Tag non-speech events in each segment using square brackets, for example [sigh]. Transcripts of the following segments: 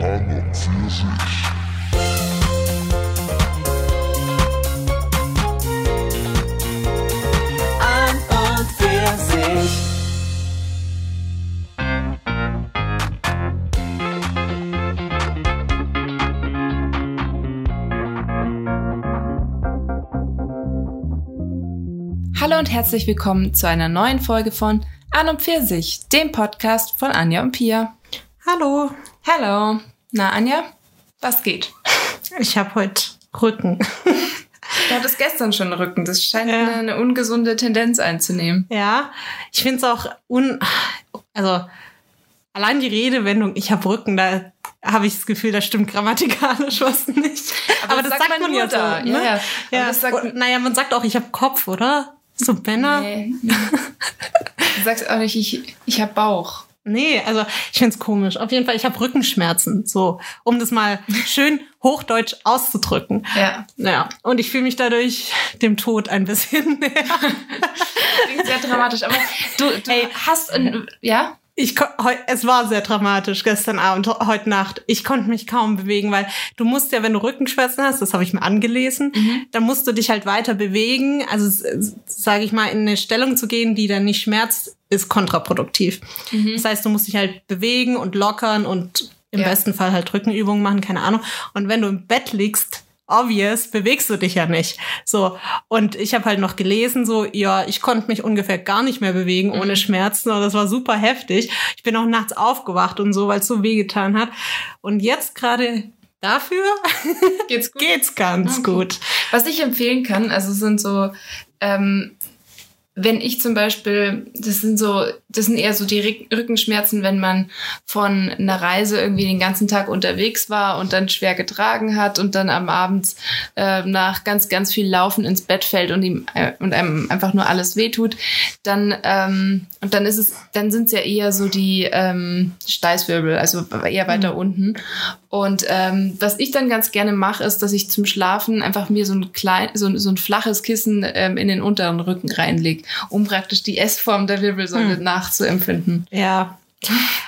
An und für sich. Hallo und herzlich willkommen zu einer neuen Folge von An und Pfirsich, dem Podcast von Anja und Pia. Hallo, Hallo. Na, Anja, was geht? ich habe heute Rücken. Du hattest gestern schon Rücken. Das scheint Ja. eine, eine ungesunde Tendenz einzunehmen. Ja, ich finde es auch un. Also, allein die Redewendung, ich habe Rücken, da habe ich das Gefühl, da stimmt grammatikalisch [laughs] was nicht. Aber, das sagt, man, nur ja da. so. Ne? Ja, ja. ja. Aber das sagt- Und, naja, man sagt auch, ich habe Kopf, oder? So Männer. Nee. Du sagst auch nicht, ich, ich habe Bauch. Nee, also ich find's komisch. Auf jeden Fall, ich habe Rückenschmerzen. So, um das mal [laughs] schön hochdeutsch auszudrücken. Ja. Ja, und ich fühle mich dadurch dem Tod ein bisschen [laughs] näher. [laughs] Klingt sehr dramatisch. Aber du, du Ey. hast, ein, ja? Ich es war sehr dramatisch gestern Abend, he- heute Nacht. Ich konnte mich kaum bewegen, weil du musst ja, wenn du Rückenschmerzen hast, das habe ich mir angelesen, dann musst du dich halt weiter bewegen. Also sage ich mal, in eine Stellung zu gehen, die dann nicht schmerzt, ist kontraproduktiv. Das heißt, du musst dich halt bewegen und lockern und im Ja. besten Fall halt Rückenübungen machen, keine Ahnung. Und wenn du im Bett liegst, obvious, bewegst du dich ja nicht. So. Und ich habe halt noch gelesen, so, ja, ich konnte mich ungefähr gar nicht mehr bewegen ohne Schmerzen. Und das war super heftig. Ich bin auch nachts aufgewacht und so, weil es so wehgetan hat. Und jetzt gerade dafür [laughs] Geht's gut? geht's ganz gut. Was ich empfehlen kann, also sind so, ähm, wenn ich zum Beispiel, das sind so, das sind eher so die Rück- Rückenschmerzen, wenn man von einer Reise irgendwie den ganzen Tag unterwegs war und dann schwer getragen hat und dann am Abend äh, nach ganz, ganz viel Laufen ins Bett fällt und ihm äh, und einem einfach nur alles wehtut, dann ähm, und dann ist es, dann sind es ja eher so die ähm, Steißwirbel, also eher weiter unten. Und ähm, was ich dann ganz gerne mache, ist, dass ich zum Schlafen einfach mir so ein klein, so, ein- so ein flaches Kissen ähm, in den unteren Rücken reinlege, um praktisch die S-Form der Wirbelsäule nachzuempfinden. Ja.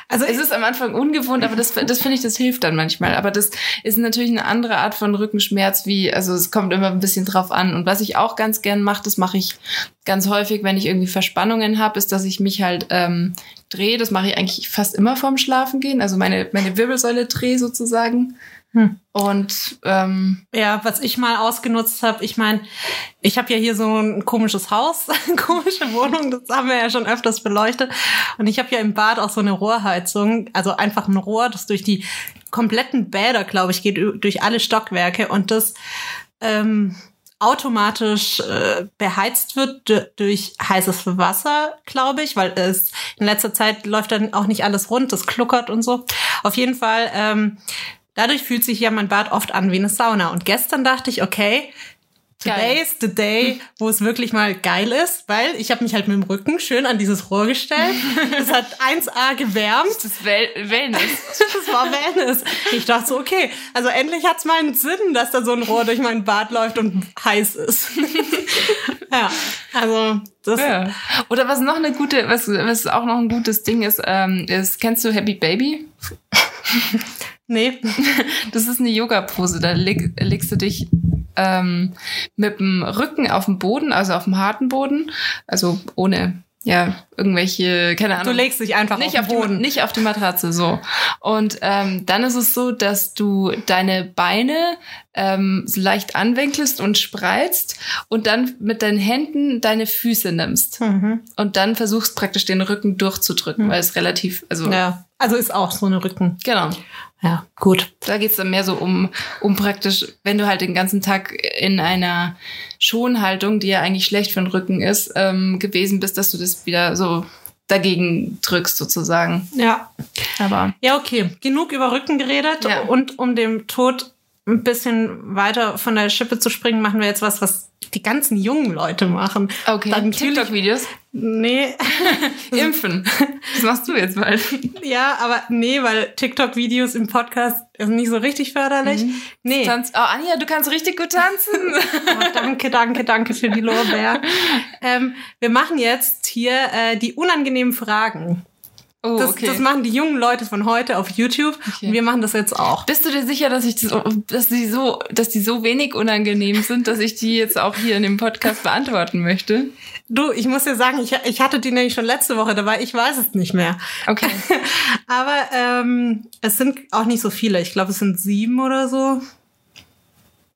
Also Es ist am Anfang ungewohnt, aber das, das finde ich, das hilft dann manchmal. Aber das ist natürlich eine andere Art von Rückenschmerz, wie, also es kommt immer ein bisschen drauf an. Und was ich auch ganz gern mache, das mache ich ganz häufig, wenn ich irgendwie Verspannungen habe, ist, dass ich mich halt ähm, drehe. Das mache ich eigentlich fast immer vorm Schlafen gehen. Also meine, meine Wirbelsäule drehe sozusagen. Hm. Und ähm, Ja, was ich mal ausgenutzt habe, ich meine, ich habe ja hier so ein komisches Haus, [laughs] eine komische Wohnung, das haben wir ja schon öfters beleuchtet. Und ich habe ja im Bad auch so eine Rohrheizung, also einfach ein Rohr, das durch die kompletten Bäder, glaube ich, geht, durch alle Stockwerke und das ähm, automatisch äh, beheizt wird durch heißes Wasser, glaube ich, weil es in letzter Zeit läuft dann auch nicht alles rund, das kluckert und so. Auf jeden Fall, ähm, dadurch fühlt sich ja mein Bad oft an wie eine Sauna. Und gestern dachte ich, okay, Geil. Today's the day, wo es wirklich mal geil ist, weil ich habe mich halt mit dem Rücken schön an dieses Rohr gestellt. [laughs] Das hat 1A gewärmt. das ist Wel Wellness. [laughs] Das war Wellness. Ich dachte so, okay, also endlich hat's mal einen Sinn, dass da so ein Rohr durch mein Bad läuft und heiß ist. [laughs] ja, also das, Ja. Oder was noch eine gute, was, was auch noch ein gutes Ding ist, ähm, ist, kennst du Happy Baby? Nee, [laughs] Das ist eine Yoga-Pose. Da leg, legst du dich ähm, mit dem Rücken auf dem Boden, also auf dem harten Boden, also ohne ja irgendwelche, keine Ahnung. du legst dich einfach nicht auf auf, den Boden. Die, nicht auf die Matratze, so. Und ähm, dann ist es so, dass du deine Beine ähm, so leicht anwinkelst und spreizt und dann mit deinen Händen deine Füße nimmst. Mhm. Und dann versuchst praktisch den Rücken durchzudrücken, weil es relativ, also Ja, also ist auch so eine Rücken. genau. Ja, gut. Da geht's dann mehr so um, um praktisch, wenn du halt den ganzen Tag in einer Schonhaltung, die ja eigentlich schlecht für den Rücken ist, ähm, gewesen bist, dass du das wieder so dagegen drückst sozusagen. Ja. Aber Ja, okay. Genug über Rücken geredet. Ja. Und um dem Tod ein bisschen weiter von der Schippe zu springen, machen wir jetzt was, was die ganzen jungen Leute machen. okay, Dann TikTok-Videos. Nee, [laughs] Impfen. Das machst du jetzt bald. ja, aber nee, weil TikTok-Videos im Podcast ist nicht so richtig förderlich. Nee. Tanz. Oh, Anja, du kannst richtig gut tanzen. [laughs] Oh, danke, danke, danke für die Lorbeer. ähm, wir machen jetzt hier äh, die unangenehmen Fragen. Oh, das, okay. das machen die jungen Leute von heute auf YouTube. Okay. Und wir machen das jetzt auch. Bist du dir sicher, dass ich das, dass die so, dass die so wenig unangenehm sind, dass ich die jetzt auch hier in dem Podcast beantworten möchte? Du, ich muss dir sagen, ich, ich hatte die nämlich schon letzte Woche dabei. Ich weiß es nicht mehr. Okay. [laughs] Aber ähm, es sind auch nicht so viele. Ich glaube, es sind sieben oder so.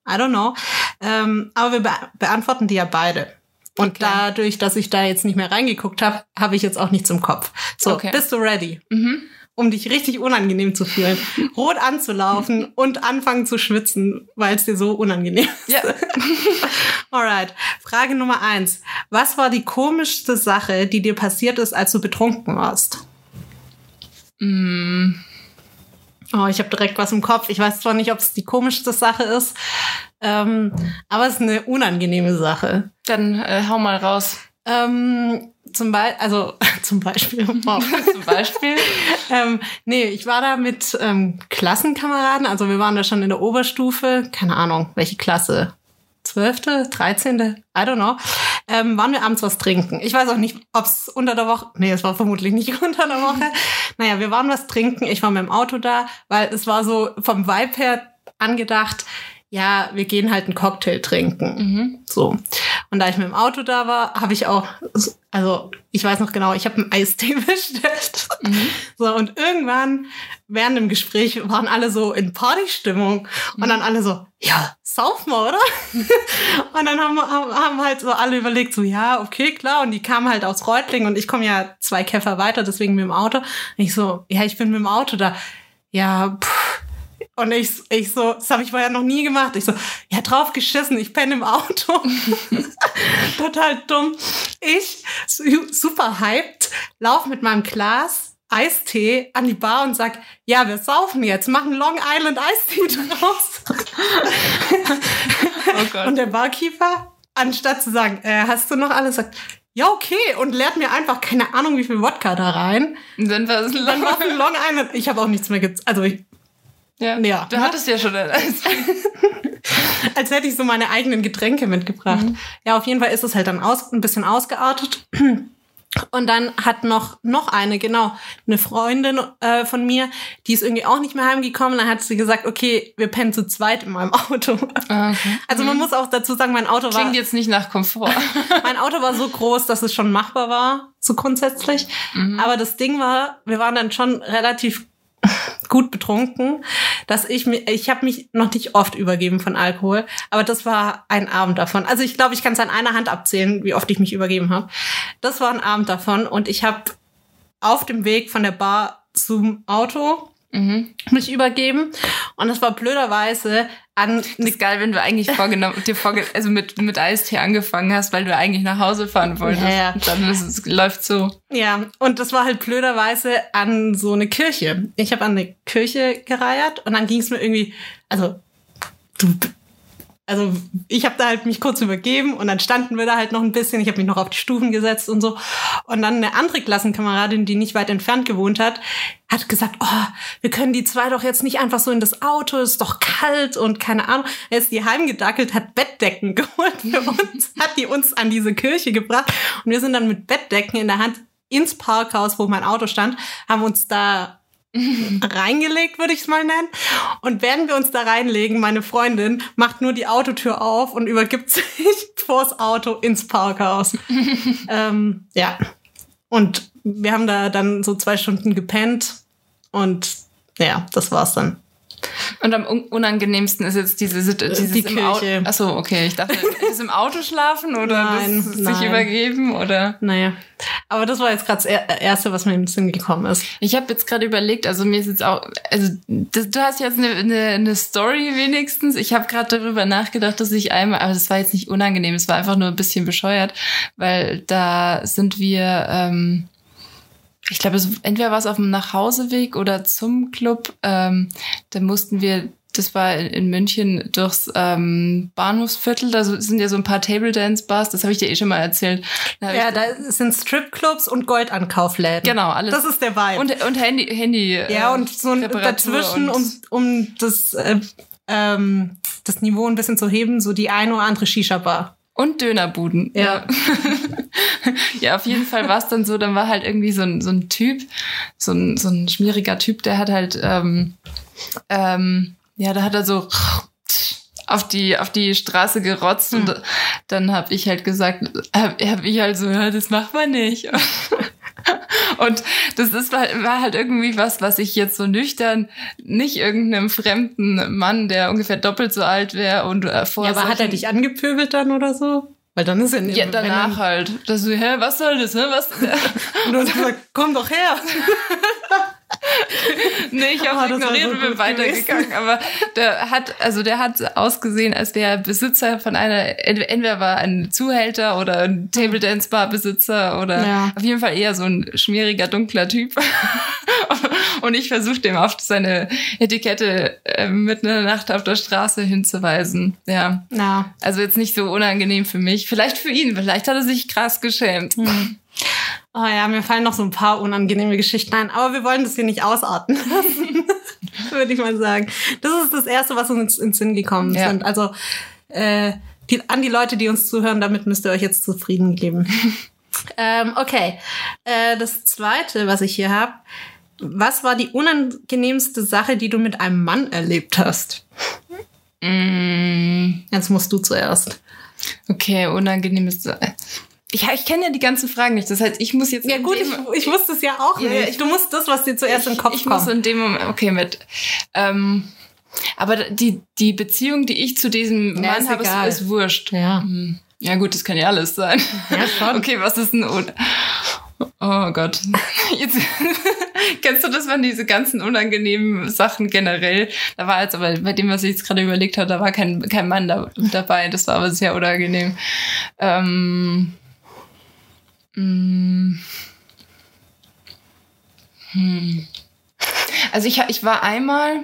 I don't know. Ähm, aber wir be beantworten die ja beide. Und Okay. dadurch, dass ich da jetzt nicht mehr reingeguckt habe, habe ich jetzt auch nichts im Kopf. So, Okay. bist du ready? Mhm. Um dich richtig unangenehm zu fühlen, [laughs] rot anzulaufen und anfangen zu schwitzen, weil es dir so unangenehm ist. Ja. [laughs] Alright. Frage Nummer eins. Was war die komischste Sache, die dir passiert ist, als du betrunken warst? Mm, Oh, ich habe direkt was im Kopf. Ich weiß zwar nicht, ob es die komischste Sache ist, ähm, aber es ist eine unangenehme Sache. dann äh, hau mal raus. Ähm, zum Beispiel, also [laughs] zum Beispiel, wow. [laughs] Zum Beispiel. ähm, nee, ich war da mit ähm, Klassenkameraden, also wir waren da schon in der Oberstufe, keine Ahnung, welche Klasse. Zwölfte, dreizehnte, I don't know, ähm, waren wir abends was trinken. Ich weiß auch nicht, ob's unter der Woche, nee, es war vermutlich nicht [laughs] unter der Woche. Naja, wir waren was trinken, ich war mit dem Auto da, weil es war so vom Vibe her angedacht, ja, wir gehen halt einen Cocktail trinken. Mhm. So. Und da ich mit dem Auto da war, habe ich auch, also ich weiß noch genau, ich habe einen Eistee [laughs] bestellt. So, und irgendwann während dem Gespräch waren alle so in Partystimmung und dann alle so, ja, sauf mal, oder? [laughs] und dann haben, haben, haben halt so alle überlegt, so, ja, okay, klar. Und die kamen halt aus Reutlingen und ich komme ja zwei Käfer weiter, deswegen mit dem Auto. Und ich so, ja, ich bin mit dem Auto da. Ja, pff. Und ich, ich so, das habe ich vorher noch nie gemacht. Ich so, ja, drauf geschissen, ich penne im Auto. [laughs] Total dumm. Ich, su- super hyped, lauf mit meinem Glas Eistee an die Bar und sag, ja, wir saufen jetzt, machen Long Island Eistee [laughs] draus. Oh. Und der Barkeeper, anstatt zu sagen, äh, hast du noch alles, sagt, ja, okay, und leert mir einfach keine Ahnung, wie viel Wodka da rein. Und dann war es ein Long Island. Ich habe auch nichts mehr ge Also ich, ja. Ja. Du hattest ja schon ein [laughs] als hätte ich so meine eigenen Getränke mitgebracht. Ja, auf jeden Fall ist es halt dann aus, ein bisschen ausgeartet. Und dann hat noch, noch eine, genau, eine Freundin äh, von mir, die ist irgendwie auch nicht mehr heimgekommen. Dann hat sie gesagt, okay, wir pennen zu zweit in meinem Auto. Ah, okay. Also man muss auch dazu sagen, mein Auto war, Klingt jetzt nicht nach Komfort. [laughs] mein Auto war so groß, dass es schon machbar war, so grundsätzlich. Aber das Ding war, wir waren dann schon relativ [laughs] gut betrunken, dass ich mir, ich habe mich noch nicht oft übergeben von Alkohol, aber das war ein Abend davon. Also ich glaube, ich kann es an einer Hand abzählen, wie oft ich mich übergeben habe. Das war ein Abend davon und ich habe auf dem Weg von der Bar zum Auto Mhm. mich übergeben und das war blöderweise an Das ist geil, wenn du eigentlich vorgenommen, [laughs] dir vorge also mit, mit Eistee angefangen hast, weil du eigentlich nach Hause fahren wolltest. Ja, ja. Und dann ist es, läuft so. Ja, und das war halt blöderweise an so eine Kirche. Ich habe an eine Kirche gereiert und dann ging es mir irgendwie, also du, also ich habe da halt mich kurz übergeben und dann standen wir da halt noch ein bisschen. Ich habe mich noch auf die Stufen gesetzt und so. Und dann eine andere Klassenkameradin, die nicht weit entfernt gewohnt hat, hat gesagt, oh, wir können die zwei doch jetzt nicht einfach so in das Auto, ist doch kalt und keine Ahnung. Er ist die heimgedackelt, hat Bettdecken [laughs] geholt für uns, hat die uns an diese Kirche gebracht und wir sind dann mit Bettdecken in der Hand ins Parkhaus, wo mein Auto stand, haben uns da [laughs] reingelegt, würde ich es mal nennen. Und während wir uns da reinlegen, meine Freundin macht nur die Autotür auf und übergibt [laughs] sich vors Auto ins Parkhaus. [laughs] ähm, ja. Und wir haben da dann so zwei Stunden gepennt und ja, das war's dann. Und am un unangenehmsten ist jetzt diese Sit- dieses die im Au- Kirche. Achso, okay. Ich dachte, [laughs] ist im Auto schlafen oder Nein, das sich nein. übergeben oder. Naja. Aber das war jetzt gerade das Er- Erste, was mir in den Sinn gekommen ist. Ich habe jetzt gerade überlegt, also mir ist jetzt auch, also das, du hast jetzt eine, eine, eine Story wenigstens. Ich habe gerade darüber nachgedacht, dass ich einmal, aber das war jetzt nicht unangenehm, es war einfach nur ein bisschen bescheuert, weil da sind wir, ähm, ich glaube, entweder war es auf dem Nachhauseweg oder zum Club. Ähm, da mussten wir, das war in, München durchs ähm, Bahnhofsviertel. Da sind ja so ein paar Table Dance Bars. Das habe ich dir eh schon mal erzählt. Da Ja, da sind Stripclubs und Goldankaufläden. genau alles. Das ist der Vibe. und und Handy Handy. Ja, äh, und so ein, dazwischen, um, um das, äh, ähm, das Niveau ein bisschen zu heben, so die eine oder andere Shisha-Bar. Und Dönerbuden. Ja. [laughs] ja, auf jeden Fall war es dann so, dann war halt irgendwie so ein, so ein Typ, so ein, so ein schmieriger Typ, der hat halt, ähm, ähm, ja, da hat er so auf die auf die Straße gerotzt Hm. und dann habe ich halt gesagt, habe hab ich halt so, ja, das macht man nicht. [laughs] [laughs] Und das ist, war halt irgendwie was, was ich jetzt so nüchtern nicht irgendeinem fremden Mann, der ungefähr doppelt so alt wäre und äh, vor Ja, aber hat er dich angepöbelt dann oder so? Weil dann ist er ja, danach halt. Das so, hä, was soll das, hä, was? [laughs] Und du hast gesagt, komm doch her. [laughs] Nee, ich Ah, habe das war ignoriert und bin weitergegangen. Aber der hat, also der hat ausgesehen, als wäre er Besitzer von einer, ent- entweder war ein Zuhälter oder ein Table Dance Bar Besitzer oder Ja. auf jeden Fall eher so ein schmieriger, dunkler Typ. Und ich versuche dem auf seine Etikette äh, mitten in der Nacht auf der Straße hinzuweisen. Ja. Na, Also jetzt nicht so unangenehm für mich. Vielleicht für ihn. Vielleicht hat er sich krass geschämt. Oh ja, mir fallen noch so ein paar unangenehme Geschichten ein, aber wir wollen das hier nicht ausarten lassen, [laughs] würde ich mal sagen. Das ist das Erste, was uns ins Sinn gekommen Ja. sind. Also äh, die, an die Leute, die uns zuhören, damit müsst ihr euch jetzt zufrieden geben. [laughs] ähm, okay, äh, das Zweite, was ich hier habe, was war die unangenehmste Sache, die du mit einem Mann erlebt hast? Mm. Jetzt musst du zuerst. Okay, unangenehmes. Ich, ich kenne ja die ganzen Fragen nicht. Das heißt, ich muss jetzt. Ja gut, ich, ich wusste es ja auch Ja, nicht. ich- du musst das, was dir zuerst im Kopf ich kommt. muss in dem Moment. Okay, mit. Ähm, aber die, die Beziehung, die ich zu diesem Ja, Mann ist habe, ist, egal. ist wurscht. ja. Hm. Ja, gut, das kann ja alles sein. Ja, schon. [laughs] Okay, was ist ein. Un oh Gott. [laughs] Jetzt. [laughs] Kennst du das, waren diese ganzen unangenehmen Sachen generell? Da war jetzt aber bei dem, was ich jetzt gerade überlegt habe, da war kein, kein Mann da, dabei. Das war aber sehr unangenehm. Ähm, mm, hm. Also ich, ich war einmal,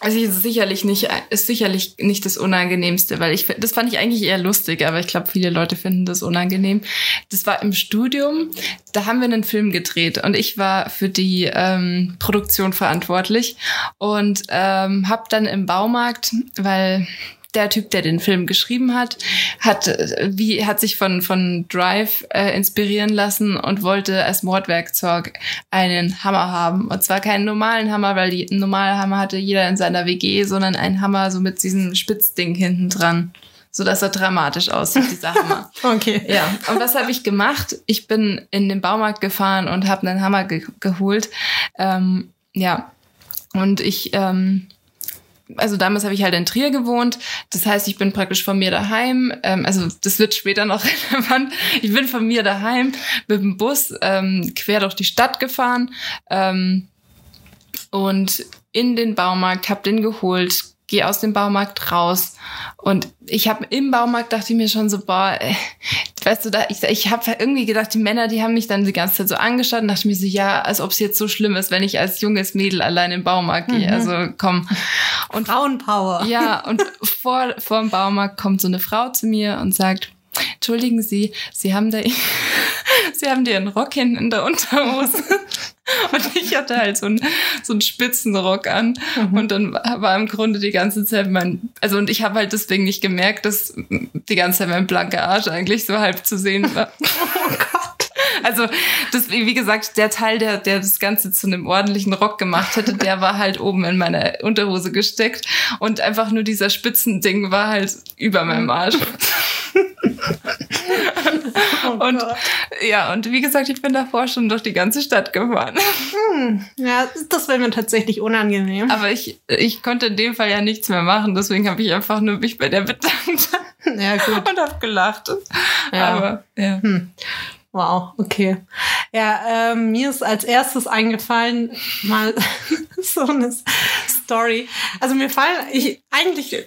also ist sicherlich nicht, ist sicherlich nicht das Unangenehmste, weil ich, das fand ich eigentlich eher lustig, aber ich glaube, viele Leute finden das unangenehm. Das war im Studium, da haben wir einen Film gedreht und ich war für die ähm, Produktion verantwortlich und ähm, habe dann im Baumarkt, weil der Typ, der den Film geschrieben hat, hat äh, wie hat sich von von Drive äh, inspirieren lassen und wollte als Mordwerkzeug einen Hammer haben und zwar keinen normalen Hammer, weil die einen normalen Hammer hatte jeder in seiner WG, sondern einen Hammer so mit diesem Spitzding hinten dran, so dass er dramatisch aussieht dieser Hammer. [laughs] Okay. Ja, und was habe ich gemacht? Ich bin in den Baumarkt gefahren und habe einen Hammer ge geholt. Ähm, ja, und ich, ähm, also damals habe ich halt in Trier gewohnt. Das heißt, ich bin praktisch von mir daheim. Ähm, also das wird später noch [laughs] relevant. Ich bin von mir daheim mit dem Bus ähm, quer durch die Stadt gefahren ähm, und in den Baumarkt, hab den geholt, gehe aus dem Baumarkt raus und ich habe im Baumarkt dachte ich mir schon so boah, äh, weißt du da ich, ich habe irgendwie gedacht die Männer die haben mich dann die ganze Zeit so angeschaut und dachte mir so ja als ob es jetzt so schlimm ist wenn ich als junges Mädel allein im Baumarkt gehe also komm und Frauenpower. ja, und vor, vor dem Baumarkt kommt so eine Frau zu mir und sagt, entschuldigen Sie, Sie haben da, [laughs] Sie haben dir einen Rock hinten in der Unterhose. [laughs] Und ich hatte halt so einen, so einen Spitzenrock an. Und dann war im Grunde die ganze Zeit mein, also und ich habe halt deswegen nicht gemerkt, dass die ganze Zeit mein blanker Arsch eigentlich so halb zu sehen war. [laughs] Oh Gott. Also, das, wie wie gesagt, der Teil, der, der das Ganze zu einem ordentlichen Rock gemacht hätte, der war halt oben in meiner Unterhose gesteckt. Und einfach nur dieser Spitzending war halt über meinem Arsch. [laughs] Oh Und Gott. ja, und wie gesagt, ich bin davor schon durch die ganze Stadt gefahren. Ja, das wäre mir tatsächlich unangenehm. Aber ich, ich konnte in dem Fall ja nichts mehr machen, deswegen habe ich einfach nur mich bei der bedankt Ja, gut. [laughs] und habe gelacht. Ja. Aber ja. Wow, okay. Ja, ähm, mir ist als erstes eingefallen, mal [laughs] so eine Story. Also mir fallen, ich eigentlich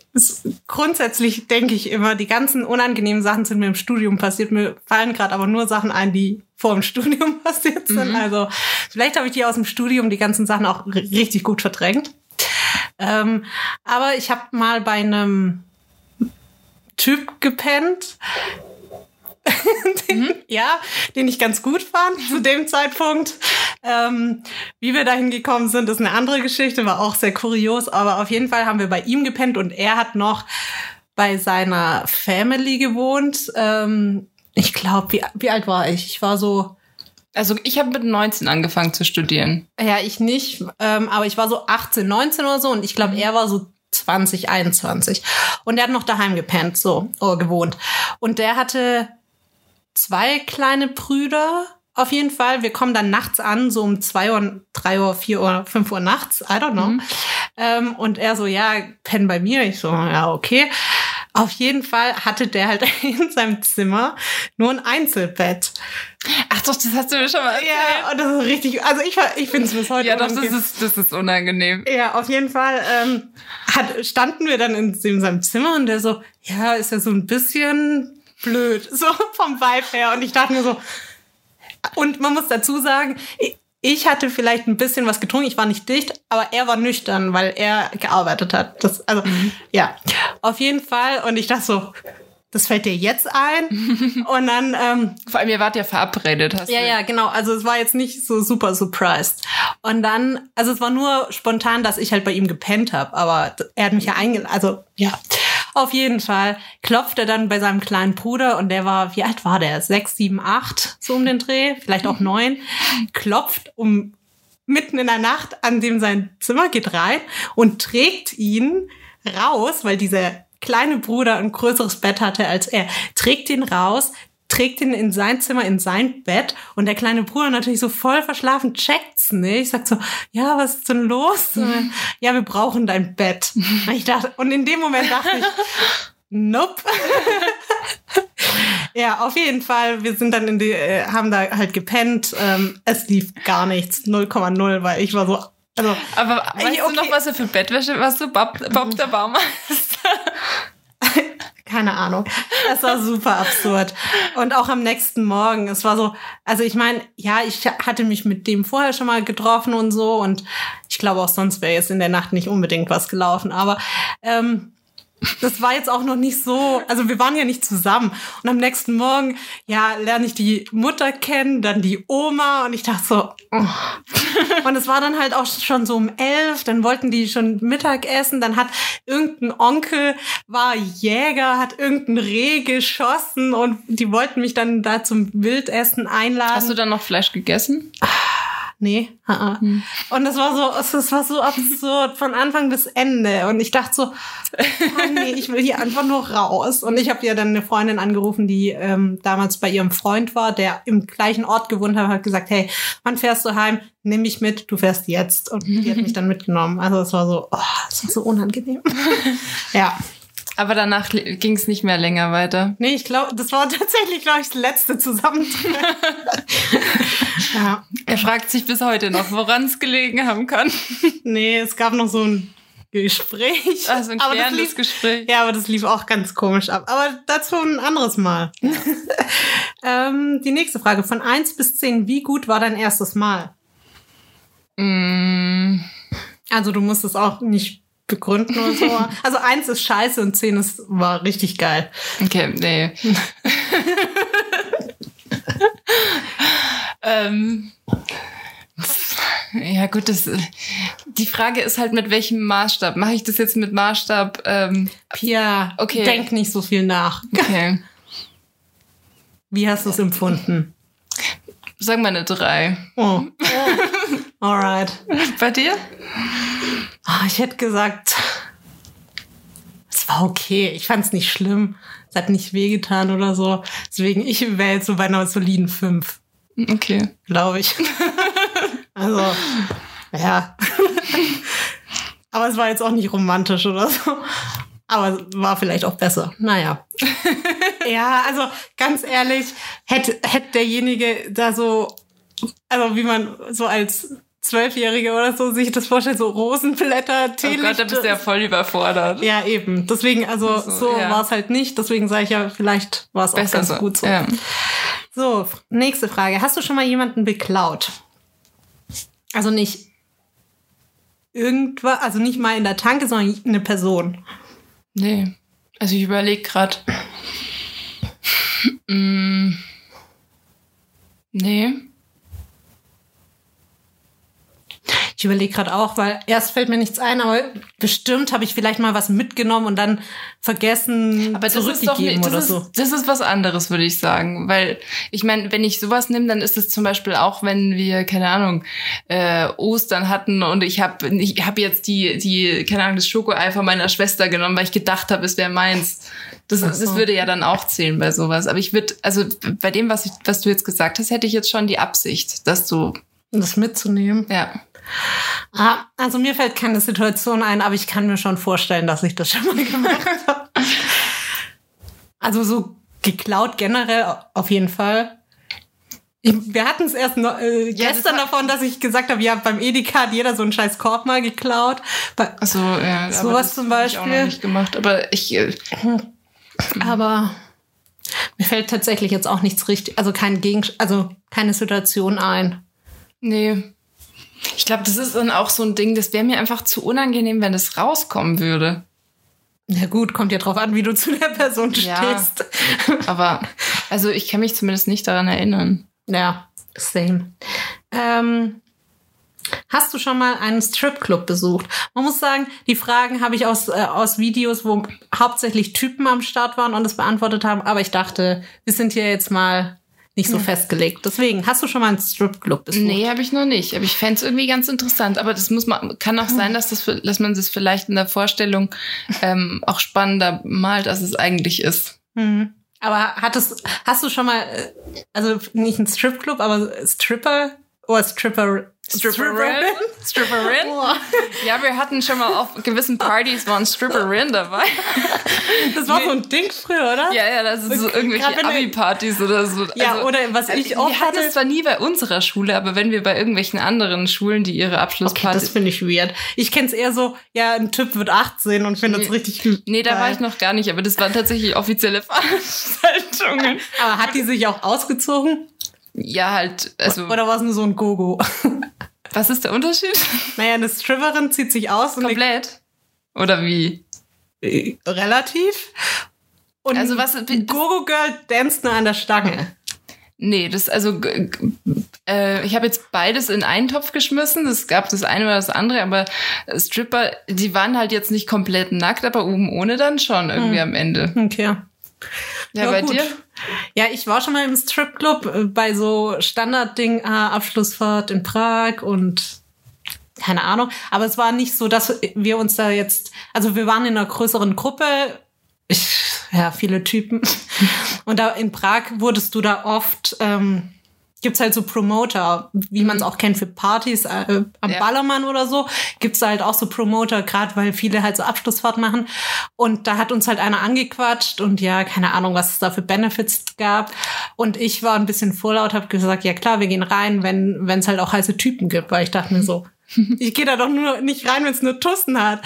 grundsätzlich denke ich immer, die ganzen unangenehmen Sachen sind mir im Studium passiert. Mir fallen gerade aber nur Sachen ein, die vor dem [laughs] Studium passiert sind. Also vielleicht habe ich die aus dem Studium die ganzen Sachen auch ri- richtig gut verdrängt. Ähm, aber ich habe mal bei einem Typ gepennt, [laughs] den, ja, den ich ganz gut fand zu dem Zeitpunkt. Ähm, wie wir dahin gekommen sind, ist eine andere Geschichte, war auch sehr kurios, aber auf jeden Fall haben wir bei ihm gepennt und er hat noch bei seiner Family gewohnt. Ähm, ich glaube, wie, wie alt war ich? Ich war so, Also ich habe mit 19 angefangen zu studieren. ja, ich nicht, ähm, aber ich war so 18, 19 oder so und ich glaube, er war so 20, 21. Und er hat noch daheim gepennt, so, oder gewohnt. Und der hatte zwei kleine Brüder, auf jeden Fall. Wir kommen dann nachts an, so um zwei Uhr, drei Uhr, vier Uhr, fünf Uhr nachts, I don't know. Ähm, und er so, ja, penn bei mir. Ich so, ja, okay. Auf jeden Fall hatte der halt [laughs] in seinem Zimmer nur ein Einzelbett. Ach doch, das hast du mir schon mal erzählt. Ja, und das ist richtig, also ich, ich finde es bis heute Ja, doch, das ist, das ist unangenehm. Ja, auf jeden Fall ähm, hat, standen wir dann in, in seinem Zimmer und der so, ja, ist ja so ein bisschen blöd, so vom Vibe her. Und ich dachte mir so, und man muss dazu sagen, ich- hatte vielleicht ein bisschen was getrunken, ich war nicht dicht, aber er war nüchtern, weil er gearbeitet hat. Das, also, ja, auf jeden Fall. Und ich dachte so, das fällt dir jetzt ein. [laughs] und dann ähm, Vor allem, ihr wart ja verabredet, hast ja, du. ja, genau. Also es war jetzt nicht so super surprised. Und dann, also es war nur spontan, dass ich halt bei ihm gepennt habe, aber er hat mich ja eingeladen. Also ja, auf jeden Fall klopft er dann bei seinem kleinen Bruder und der war, wie alt war der? Sechs, sieben, acht, so um den Dreh, vielleicht auch [laughs] neun. Klopft um mitten in der Nacht an dem sein Zimmer geht rein und trägt ihn raus, weil dieser kleine Bruder ein größeres Bett hatte als er, trägt ihn raus, trägt ihn in sein Zimmer, in sein Bett und der kleine Bruder natürlich so voll verschlafen checkt's nicht. Sagt so, ja, was ist denn los? Ja, wir brauchen dein Bett. Und ich dachte, und in dem Moment dachte ich, nope. [laughs] ja, auf jeden Fall. Wir sind dann in die, äh, haben da halt gepennt. Ähm, es lief gar nichts, 0,0, weil ich war so, also Aber weißt du okay. noch, was du für Bettwäsche, was du Bob, Bob der Baumeister? [laughs] Keine Ahnung. [laughs] Es war super absurd. Und auch am nächsten Morgen, es war so, also ich meine, ja, ich hatte mich mit dem vorher schon mal getroffen und so und ich glaube auch sonst wäre jetzt in der Nacht nicht unbedingt was gelaufen, aber ähm, das war jetzt auch noch nicht so, also wir waren ja nicht zusammen. Und am nächsten Morgen, ja, lerne ich die Mutter kennen, dann die Oma und ich dachte so, oh. und es war dann halt auch schon so um elf, dann wollten die schon Mittag essen, dann hat irgendein Onkel, war Jäger, hat irgendein Reh geschossen und die wollten mich dann da zum Wildessen einladen. Hast du dann noch Fleisch gegessen? Nee, haha. Und das war so, es- war so absurd von Anfang bis Ende. Und ich dachte so, oh nee, ich will hier einfach nur raus. Und ich habe ja dann eine Freundin angerufen, die ähm, damals bei ihrem Freund war, der im gleichen Ort gewohnt hat, hat gesagt, hey, wann fährst du heim? Nimm mich mit, du fährst jetzt. Und die hat mich dann mitgenommen. Also es war so, oh, es war so unangenehm. [laughs] ja. Aber danach ging es nicht mehr länger weiter. Nee, ich glaube, das war [laughs] tatsächlich, glaube ich, das letzte Zusammentreffen. [laughs] ja. Er fragt sich bis heute noch, woran es gelegen haben kann. Nee, es gab noch so ein Gespräch. Also ein Aber das lief- Gespräch. Ja, aber das lief auch ganz komisch ab. Aber dazu ein anderes Mal. [laughs] ähm, die nächste Frage. Von 1 bis 10, wie gut war dein erstes Mal? Mm, Also du musst es auch nicht begründen oder so. [laughs] Also 1 ist scheiße und 10 ist, war richtig geil. okay, nee. [laughs] ähm, ja gut, das, die Frage ist halt mit welchem Maßstab. Mache ich das jetzt mit Maßstab? Ähm, Pia, Okay. denk nicht so viel nach. okay, [laughs] Wie hast du es empfunden? sagen wir eine drei. Oh. Alright. Bei dir? Ah, ich hätte gesagt, es war okay. Ich fand es nicht schlimm. Es hat nicht wehgetan oder so. Deswegen, ich wäre jetzt so bei einer soliden 5, Okay. glaube ich. [laughs] also, ja. Aber es war jetzt auch nicht romantisch oder so. Aber es war vielleicht auch besser. Naja. [laughs] ja, also ganz ehrlich, hätte, hätte derjenige da so, also wie man so als Zwölfjährige oder so sich das vorstellt, so Rosenblätter, Oh Teelichte. Gott, da bist du ja voll überfordert. Ja, eben. Deswegen, also So, so ja. war es halt nicht. Deswegen sage ich ja, vielleicht war es auch Besser ganz so. gut so. Ja. So, nächste Frage. Hast du schon mal jemanden beklaut? Also nicht irgendwas, also nicht mal in der Tanke, sondern eine Person. Nee. Also ich überlege gerade. Mm. Nee. Ich überlege gerade auch, weil erst fällt mir nichts ein, aber bestimmt habe ich vielleicht mal was mitgenommen und dann vergessen Aber das ist doch zurückgegeben nicht, das oder ist, so. das ist was anderes, würde ich sagen. Weil ich meine, wenn ich sowas nehme, dann ist es zum Beispiel auch, wenn wir, keine Ahnung, äh, Ostern hatten und ich habe ich hab jetzt die, die, keine Ahnung, das Schokoei von meiner Schwester genommen, weil ich gedacht habe, es wäre meins. Das, so. das würde ja dann auch zählen bei sowas. Aber ich würde, also bei dem, was, ich, was du jetzt gesagt hast, hätte ich jetzt schon die Absicht, dass du, Das mitzunehmen. ja. Ah, also mir fällt keine Situation ein, aber ich kann mir schon vorstellen, dass ich das schon mal [laughs] gemacht habe. Also so geklaut generell auf jeden Fall. Ich, wir hatten es erst noch, äh, Ja, das gestern hat- davon, dass ich gesagt habe, ja, beim Edeka hat jeder so einen scheiß Korb mal geklaut. Bei, Also, ja, aber Sowas das zum hab Ich auch Beispiel. noch nicht gemacht. Aber ich, äh, aber mir fällt tatsächlich jetzt auch nichts richtig, also kein Gegen, also keine Situation ein. Nee. Ich glaube, das ist dann auch so ein Ding, das wäre mir einfach zu unangenehm, wenn das rauskommen würde. Na gut, kommt ja drauf an, wie du zu der Person Ja. stehst. [laughs] Aber, also ich kann mich zumindest nicht daran erinnern. Ja, same. Ähm, hast du schon mal einen Stripclub besucht? Man muss sagen, die Fragen habe ich aus, äh, aus Videos, wo hauptsächlich Typen am Start waren und es beantwortet haben. Aber ich dachte, wir sind hier jetzt mal nicht so festgelegt. Deswegen, hast du schon mal einen Stripclub besucht? Nee, habe ich noch nicht. Aber ich fände es irgendwie ganz interessant. Aber das muss man, kann auch sein, dass, das, dass man das vielleicht in der Vorstellung ähm, auch spannender malt, als es eigentlich ist. Hm. Aber hattest, hast du schon mal, äh, also nicht einen Stripclub, aber Stripper oder Stripper? Stripperin? Stripperin? Boah. Ja, wir hatten schon mal auf gewissen Partys waren Stripperin dabei. Das war so ein Ding früher, oder? Ja, ja, das ist so irgendwelche Abi-Partys oder so. Ja, Also, oder was ich oft wir hatten hatte- es zwar nie bei unserer Schule, aber wenn wir bei irgendwelchen anderen Schulen, die ihre Okay, Abschlussparty... das finde ich weird. Ich kenn's eher so, ja, ein Typ wird 18 und findet es Nee. richtig nee, da war ich noch gar nicht, aber das waren tatsächlich offizielle [laughs] Veranstaltungen. Aber hat die sich auch ausgezogen? Ja, halt, also, Oder war es nur so ein Gogo? was ist der Unterschied? naja, eine Stripperin zieht sich aus und Komplett? Oder wie? äh, relativ. Und Also was- ein Gogo-Girl danst nur an der Stange. Nee, das also äh, ich habe jetzt beides in einen Topf geschmissen. Es gab das eine oder das andere, aber Stripper, die waren halt jetzt nicht komplett nackt, aber oben ohne dann schon irgendwie am Ende. Okay. Ja, Ja, bei gut. dir? Ja, ich war schon mal im Stripclub äh, bei so Standardding, ah, Abschlussfahrt in Prag und keine Ahnung. Aber es war nicht so, dass wir uns da jetzt, also wir waren in einer größeren Gruppe. Ich, ja, viele Typen. [laughs] Und da in Prag wurdest du da oft, ähm, gibt's halt so Promoter, wie man es auch kennt für Partys äh, am Ja. Ballermann oder so, gibt's halt auch so Promoter, gerade weil viele halt so Abschlussfahrt machen. Und da hat uns halt einer angequatscht und ja, keine Ahnung, was es da für Benefits gab. Und ich war ein bisschen vorlaut, habe gesagt, ja klar, wir gehen rein, wenn wenn es halt auch heiße Typen gibt, weil ich dachte mir so, [laughs] ich gehe da doch nur nicht rein, wenn es nur Tussen hat.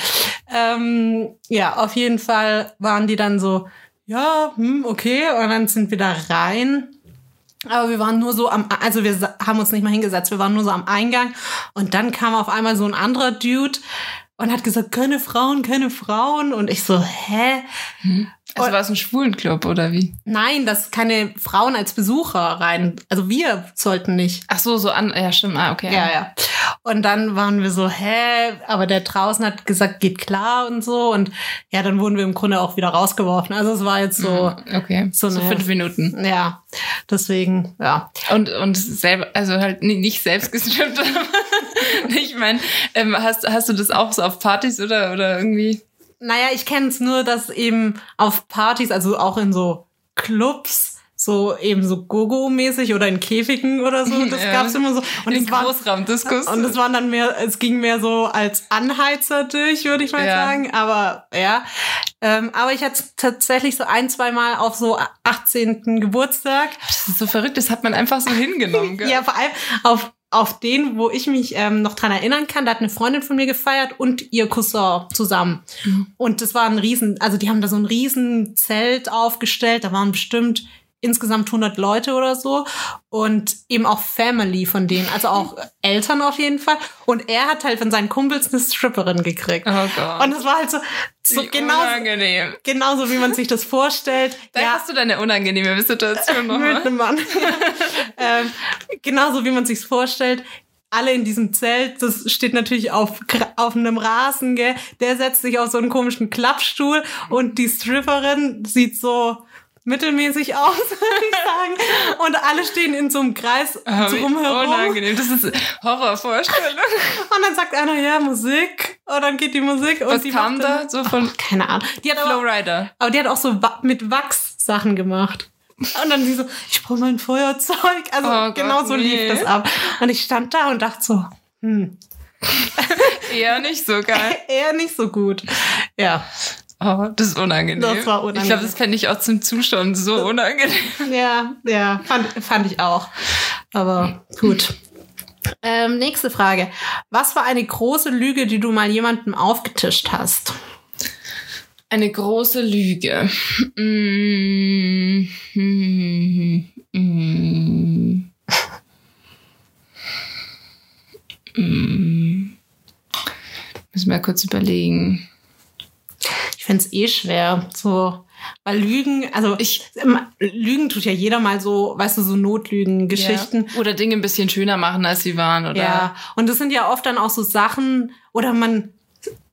Ähm, ja, auf jeden Fall waren die dann so, ja, hm, okay, und dann sind wir da rein. Aber wir waren nur so am, also wir haben uns nicht mal hingesetzt, wir waren nur so am Eingang. Und dann kam auf einmal so ein anderer Dude und hat gesagt, keine Frauen, keine Frauen. Und ich so, hä? Also war es ein Schwulenclub oder wie? Nein, dass keine Frauen als Besucher rein. Also wir sollten nicht. Ach so, so an. Ja, stimmt. Ah, okay. Ja, ja. Und dann waren wir so, hä? Aber der draußen hat gesagt, geht klar und so. Und ja, dann wurden wir im Grunde auch wieder rausgeworfen. Also es war jetzt so, Okay. So So, eine- fünf Minuten. ja. Deswegen, ja. Und, und selber, also halt ni- nicht selbst aber [laughs] [laughs] ich meine, ähm, hast, hast du das auch so auf Partys oder, oder irgendwie? Naja, ich kenne es nur, dass eben auf Partys, also auch in so Clubs, so eben so Gogo-mäßig oder in Käfigen oder so, das Ja. gab's immer so. Und war, Großraumdiskus. Und es waren dann mehr, es ging mehr so als Anheizer durch, würde ich mal Ja. sagen. Aber ja. Ähm, aber ich hatte tatsächlich so ein, zwei Mal auf so 18. Geburtstag. das ist so verrückt, das hat man einfach so hingenommen. Gell? Ja, vor allem auf, auf den, wo ich mich ähm, noch dran erinnern kann, da hat eine Freundin von mir gefeiert und ihr Cousin zusammen. Und das war ein riesen, also die haben da so ein riesen Zelt aufgestellt, da waren bestimmt insgesamt 100 Leute oder so und eben auch Family von denen, also auch [laughs] Eltern auf jeden Fall. Und er hat halt von seinen Kumpels eine Stripperin gekriegt. Oh Gott. Und es war halt so, so Wie genau, unangenehm. genauso, wie man sich das vorstellt. Da hast du deine unangenehme Situation [laughs] mit nochmal. einem Mann. [laughs] ähm, genauso wie man sich's vorstellt. alle in diesem Zelt, das steht natürlich auf, auf einem Rasen, gell? Der setzt sich auf so einen komischen Klappstuhl und die Stripperin sieht so mittelmäßig aus, [laughs] würde ich sagen. Und alle stehen in so einem Kreis Ah, wie drumherum. Unangenehm. Das ist Horrorvorstellung. [laughs] Und dann sagt einer, ja, Musik. Und dann geht die Musik. und Was die kam da? So von Keine Ahnung. Die hat aber, Flowrider. aber die hat auch so mit Wachs Sachen gemacht. Und dann die so, ich brauche mein Feuerzeug. Also Oh Gott, genau so lief nee. das ab. Und ich stand da und dachte so, hm, [laughs] Eher nicht so geil. eher nicht so gut. Ja, Oh, das ist unangenehm. Das war unangenehm. Ich glaube, das fände ich auch zum Zuschauen so unangenehm. ja, ja, fand, fand ich auch. Aber gut. Ähm, nächste Frage. Was war eine große Lüge, die du mal jemandem aufgetischt hast? Eine große Lüge. Mm, mm, mm, mm. Müssen wir kurz überlegen. Ich find's eh schwer. So, weil Lügen, also Ich- ähm, Lügen tut ja jeder mal so, weißt du, so Notlügen, Geschichten. Ja. Oder Dinge ein bisschen schöner machen, als sie waren. Oder Ja, und das sind ja oft dann auch so Sachen, oder man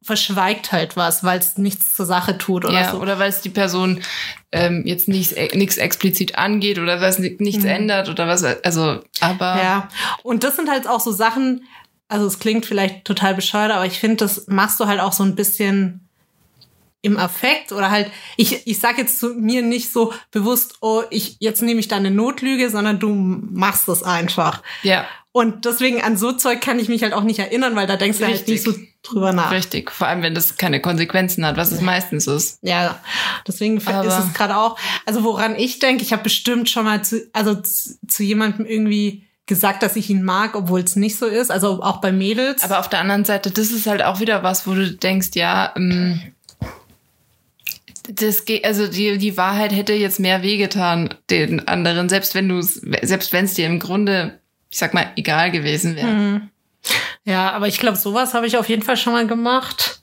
verschweigt halt was, weil es nichts zur Sache tut oder ja, so. oder weil es die Person ähm, jetzt nichts nichts explizit angeht oder weil es ni- nichts ändert oder was. Also, aber Mhm. Ja, und das sind halt auch so Sachen, also es klingt vielleicht total bescheuert, aber ich finde, das machst du halt auch so ein bisschen im Affekt oder halt, ich, ich sag jetzt zu mir nicht so bewusst, oh, ich, jetzt nehme ich da eine Notlüge, sondern du machst es einfach. ja, Und deswegen an so Zeug kann ich mich halt auch nicht erinnern, weil da denkst du halt Richtig. nicht so drüber nach. richtig. Vor allem, wenn das keine Konsequenzen hat, was es meistens ist. Ja, deswegen ist Aber- es gerade auch, also woran ich denke, ich habe bestimmt schon mal zu, also zu, zu jemandem irgendwie gesagt, dass ich ihn mag, obwohl es nicht so ist, also auch bei Mädels. Aber auf der anderen Seite, das ist halt auch wieder was, wo du denkst, ja, ähm, das geht, also die, die Wahrheit hätte jetzt mehr wehgetan den anderen, selbst wenn du selbst wenn es dir im Grunde, ich sag mal, egal gewesen wäre. Mhm. Ja, aber ich glaube, sowas habe ich auf jeden Fall schon mal gemacht.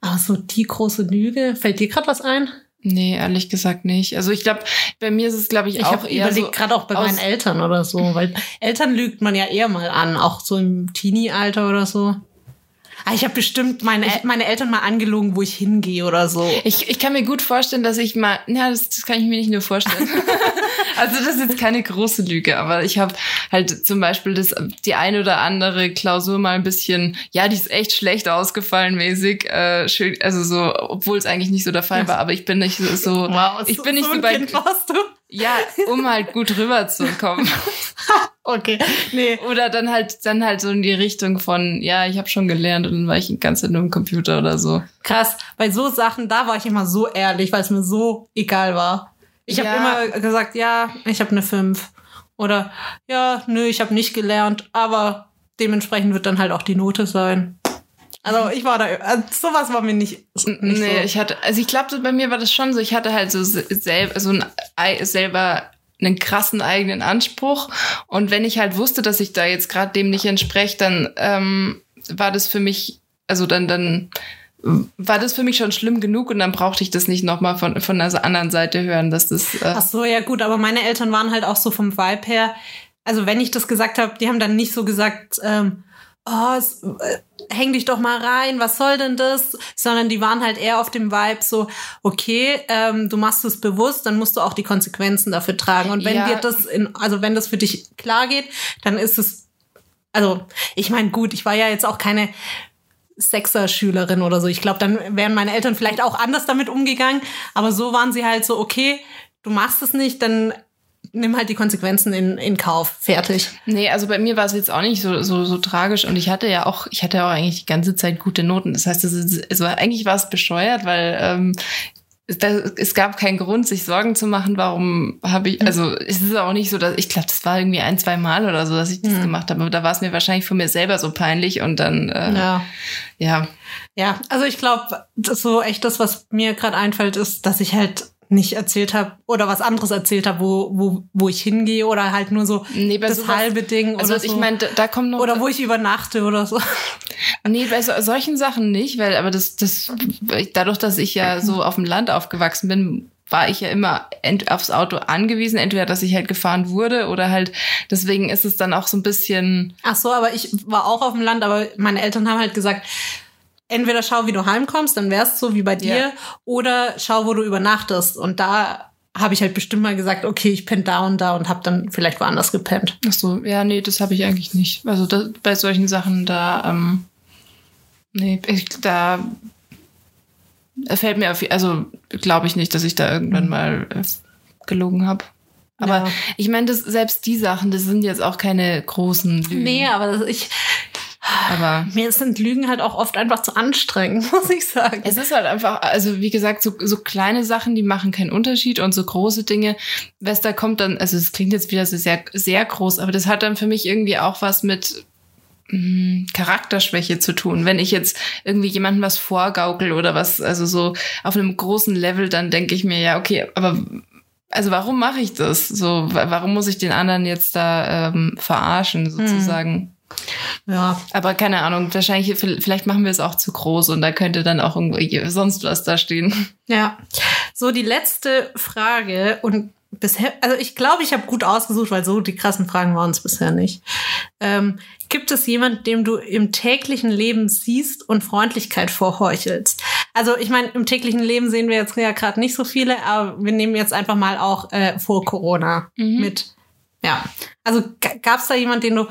Aber so die große Lüge, fällt dir gerade was ein? Nee, ehrlich gesagt nicht. Also ich glaube, bei mir ist es, glaube ich, Ich auch habe eher so überlegt, gerade auch bei meinen Eltern oder so, weil Eltern lügt man ja eher mal an, auch so im Teenie-Alter oder so. Ah, ich habe bestimmt meine, El meine Eltern mal angelogen, wo ich hingehe oder so. Ich, ich kann mir gut vorstellen, dass ich mal, ja, das, das kann ich mir nicht nur vorstellen. [laughs] also das ist jetzt keine große Lüge, aber ich habe halt zum Beispiel das, die eine oder andere Klausur mal ein bisschen, ja, die ist echt schlecht ausgefallen mäßig, äh, schön, also so, obwohl es eigentlich nicht so der Fall war, aber ich bin nicht so, so ich bin nicht so, ein bei, Kind warst du. Ja, um halt gut rüberzukommen. [laughs] Okay, nee. oder dann halt, dann halt so in die Richtung von, ja, ich habe schon gelernt und dann war ich die ganze Zeit nur im Computer oder so. Krass, bei so Sachen, da war ich immer so ehrlich, weil es mir so egal war. Ich habe Ja. immer gesagt, ja, ich habe eine 5. Oder ja, nö, ich habe nicht gelernt, aber dementsprechend wird dann halt auch die Note sein. Also ich war da, also sowas war mir nicht, nicht nee, so. ich hatte, also ich glaube, bei mir war das schon so, ich hatte halt so selber, so ein, ei- selber einen krassen eigenen Anspruch. Und wenn ich halt wusste, dass ich da jetzt gerade dem nicht entspreche, dann ähm, war das für mich, also dann, dann war das für mich schon schlimm genug und dann brauchte ich das nicht nochmal von, von der anderen Seite hören, dass das. Äh, Ach so, ja gut, aber meine Eltern waren halt auch so vom Vibe her. Also wenn ich das gesagt habe, die haben dann nicht so gesagt, ähm, oh, es, äh, häng dich doch mal rein, was soll denn das? Sondern die waren halt eher auf dem Vibe so, okay, ähm, du machst es bewusst, dann musst du auch die Konsequenzen dafür tragen. Und wenn Ja. dir das in, also wenn das für dich klar geht, dann ist es, also ich meine, gut, ich war ja jetzt auch keine Sechser-Schülerin oder so. Ich glaube, dann wären meine Eltern vielleicht auch anders damit umgegangen. Aber so waren sie halt so, okay, du machst es nicht, dann nimm halt die Konsequenzen in, in Kauf. Fertig. Nee, also bei mir war es jetzt auch nicht so, so, so tragisch und ich hatte ja auch, ich hatte ja auch eigentlich die ganze Zeit gute Noten. Das heißt, es, es war, eigentlich war es bescheuert, weil ähm, es, da, es gab keinen Grund, sich Sorgen zu machen, warum habe ich, also es ist auch nicht so, dass ich glaube, das war irgendwie ein, zwei Mal oder so, dass ich das gemacht habe. Aber da war es mir wahrscheinlich von mir selber so peinlich und dann, äh, ja. Ja. Ja, also ich glaube, so echt das, was mir gerade einfällt, ist, dass ich halt nicht erzählt habe oder was anderes erzählt habe, wo, wo, wo ich hingehe oder halt nur so Nee, das sowas- halbe Ding Also oder so. ich meine, da, kommt noch oder wo ich übernachte oder so. [laughs] Nee, bei so, solchen Sachen nicht, weil aber das, das dadurch, dass ich ja so auf dem Land aufgewachsen bin, war ich ja immer aufs Auto angewiesen, entweder dass ich halt gefahren wurde oder halt deswegen ist es dann auch so ein bisschen. Ach so, aber ich war auch auf dem Land, aber meine Eltern haben halt gesagt, entweder schau, wie du heimkommst, dann wär's so wie bei dir, Ja. oder schau, wo du übernachtest. Und da habe ich halt bestimmt mal gesagt, okay, ich penne da und da und habe dann vielleicht woanders gepennt. Ach so, ja, nee, das habe ich eigentlich nicht. Also das, bei solchen Sachen da, ähm, nee, ich, da fällt mir auf, also glaube ich nicht, dass ich da irgendwann mal äh, gelogen habe. Aber Ja. ich meine, das selbst die Sachen, das sind jetzt auch keine großen Lügen. Nee, aber das, ich, aber mir sind Lügen halt auch oft einfach zu anstrengend, [laughs] muss ich sagen. Es ist halt einfach, also wie gesagt, so, so kleine Sachen, die machen keinen Unterschied und so große Dinge, was da kommt dann, also es klingt jetzt wieder so sehr, sehr groß, aber das hat dann für mich irgendwie auch was mit mh, Charakterschwäche zu tun. Wenn ich jetzt irgendwie jemandem was vorgaukel oder was, also so auf einem großen Level, dann denke ich mir, ja, okay, aber also warum mache ich das? So, wa- warum muss ich den anderen jetzt da ähm, verarschen, sozusagen? Ja, Aber keine Ahnung, wahrscheinlich, vielleicht machen wir es auch zu groß und da könnte dann auch irgendwie sonst was da stehen. ja. So, die letzte Frage und bisher, also ich glaube, ich habe gut ausgesucht, weil so die krassen Fragen waren es bisher nicht. Ähm, gibt es jemanden, dem du im täglichen Leben siehst und Freundlichkeit vorheuchelst? Also ich meine, im täglichen Leben sehen wir jetzt ja gerade nicht so viele, aber wir nehmen jetzt einfach mal auch äh, vor Corona mit. Ja, also gab es da jemanden, den du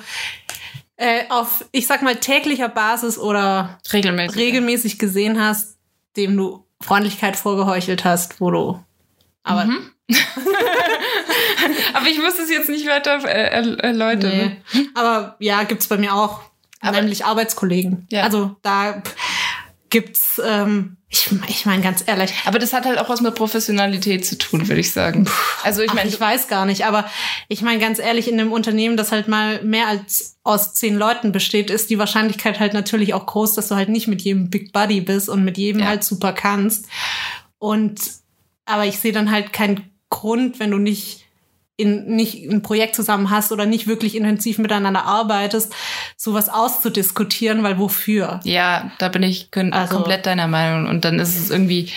äh, auf, ich sag mal, täglicher Basis oder Regelmäßig. regelmäßig gesehen hast, dem du Freundlichkeit vorgeheuchelt hast, wo du aber [laughs] Aber ich muss es jetzt nicht weiter äh, er- erläutern. nee. aber ja, gibt's bei mir auch, Aber- nämlich Arbeitskollegen. Ja. Also da gibt's ähm, ich, ich meine ganz ehrlich, Aber das hat halt auch was mit Professionalität zu tun, würde ich sagen. Also ich meine, ich weiß gar nicht, aber ich meine ganz ehrlich, in einem Unternehmen, das halt mal mehr als aus zehn Leuten besteht, ist die Wahrscheinlichkeit halt natürlich auch groß, dass du halt nicht mit jedem Big Buddy bist und mit jedem Ja. halt super kannst. Und aber ich sehe dann halt keinen Grund, wenn du nicht in, nicht ein Projekt zusammen hast oder nicht wirklich intensiv miteinander arbeitest, sowas auszudiskutieren, weil wofür? ja, da bin ich Also- komplett deiner Meinung. Und dann ist es irgendwie